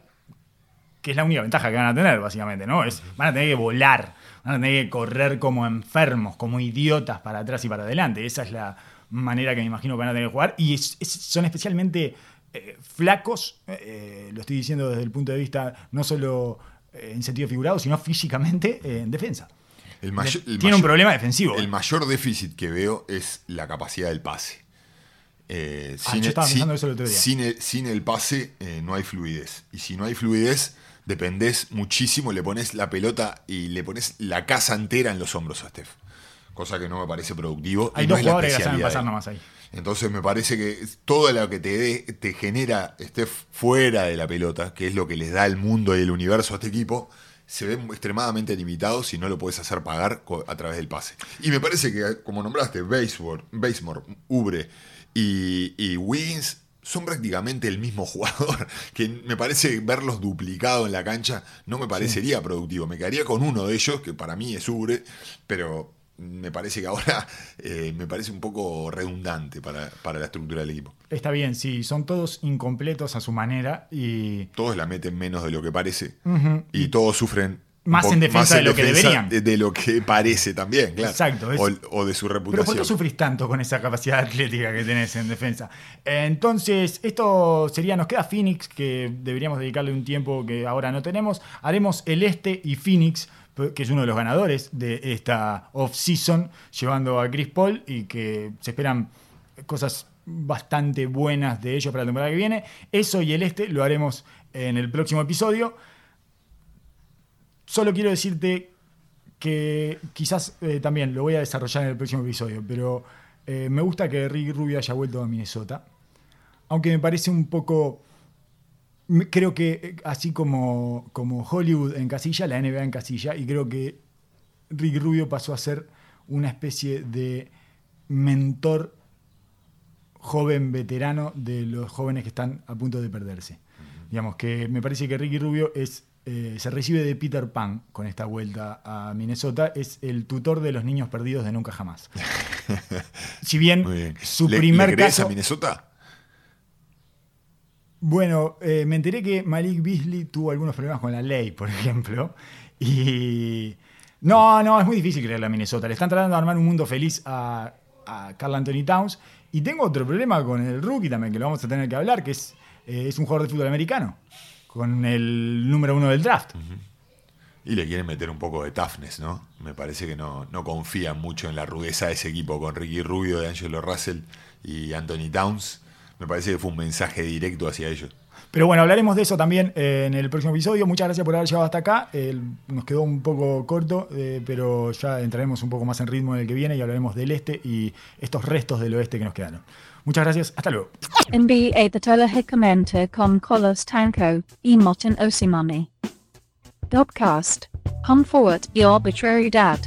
que es la única ventaja que van a tener, básicamente, ¿no? Es, van a tener que volar, van a tener que correr como enfermos, como idiotas para atrás y para adelante. Esa es la manera que me imagino que van a tener que jugar. Y es- es- son especialmente eh, flacos, eh, lo estoy diciendo desde el punto de vista no solo eh, en sentido figurado, sino físicamente en defensa. El mayor- el Tiene un problema defensivo. El mayor déficit que veo es la capacidad del pase. Eh, Ah, yo estaba pensando eso el otro día. sin el- sin el pase eh, no hay fluidez. Y si no hay fluidez, dependés muchísimo, le pones la pelota y le pones la casa entera en los hombros a Steph. Cosa que no me parece productivo. Hay y no dos es la jugadores que saben pasar de nomás ahí. Entonces me parece que todo lo que te, dé- te genera Steph fuera de la pelota, que es lo que les da el mundo y el universo a este equipo, se ve extremadamente limitado si no lo puedes hacer pagar a través del pase. Y me parece que, como nombraste, Basemore, Basemore Ubre y, y Wiggins son prácticamente el mismo jugador, que me parece verlos duplicados en la cancha no me parecería productivo. Me quedaría con uno de ellos, que para mí es Ubre, pero me parece que ahora eh, me parece un poco redundante para, para la estructura del equipo. Está bien, sí, son todos incompletos a su manera y Todos la meten menos de lo que parece y todos sufren Más en defensa de lo que deberían. De, de lo que parece también, claro. Exacto, es- O, o de su Pero ¿por reputación. qué sufrís tanto con esa capacidad atlética que tenés en defensa? Entonces, esto sería, nos queda Phoenix, que deberíamos dedicarle un tiempo que ahora no tenemos. Haremos el este y Phoenix, que es uno de los ganadores de esta off-season, llevando a Chris Paul y que se esperan cosas bastante buenas de ellos para la temporada que viene. Eso y el este lo haremos en el próximo episodio. Solo quiero decirte que quizás eh, también lo voy a desarrollar en el próximo episodio, pero eh, me gusta que Rick Rubio haya vuelto a Minnesota, aunque me parece un poco... Creo que eh, así como, como Hollywood en casilla, la NBA en casilla, y creo que Rick Rubio pasó a ser una especie de mentor joven veterano de los jóvenes que están a punto de perderse. Digamos que me parece que Ricky Rubio es, eh, se recibe de Peter Pan con esta vuelta a Minnesota. Es el tutor de los niños perdidos de Nunca Jamás. Si bien, su ¿Le- primer ¿le caso... a Minnesota? Bueno, eh, me enteré que Malik Beasley tuvo algunos problemas con la ley, por ejemplo. Y. No, no, es muy difícil creerle a Minnesota. Le están tratando de armar un mundo feliz a, a Carl Anthony Towns. Y tengo otro problema con el rookie también, que lo vamos a tener que hablar, que es, eh, es un jugador de fútbol americano. Con el número uno del draft. Y le quieren meter un poco de toughness, ¿no? Me parece que no, no confían mucho en la rudeza de ese equipo con Ricky Rubio, de Angelo Russell y Anthony Towns. Me parece que fue un mensaje directo hacia ellos. Pero bueno, hablaremos de eso también eh, en el próximo episodio. Muchas gracias por haber llegado hasta acá. El- nos quedó un poco corto, eh, pero ya entraremos un poco más en ritmo en el que viene y hablaremos del este y estos restos del oeste que nos quedaron. Muchas gracias. Hasta luego. NBA the Telehicamente con Colos Tanko, y Motin Osimani. Dopcast. Hum forward, the arbitrary dad.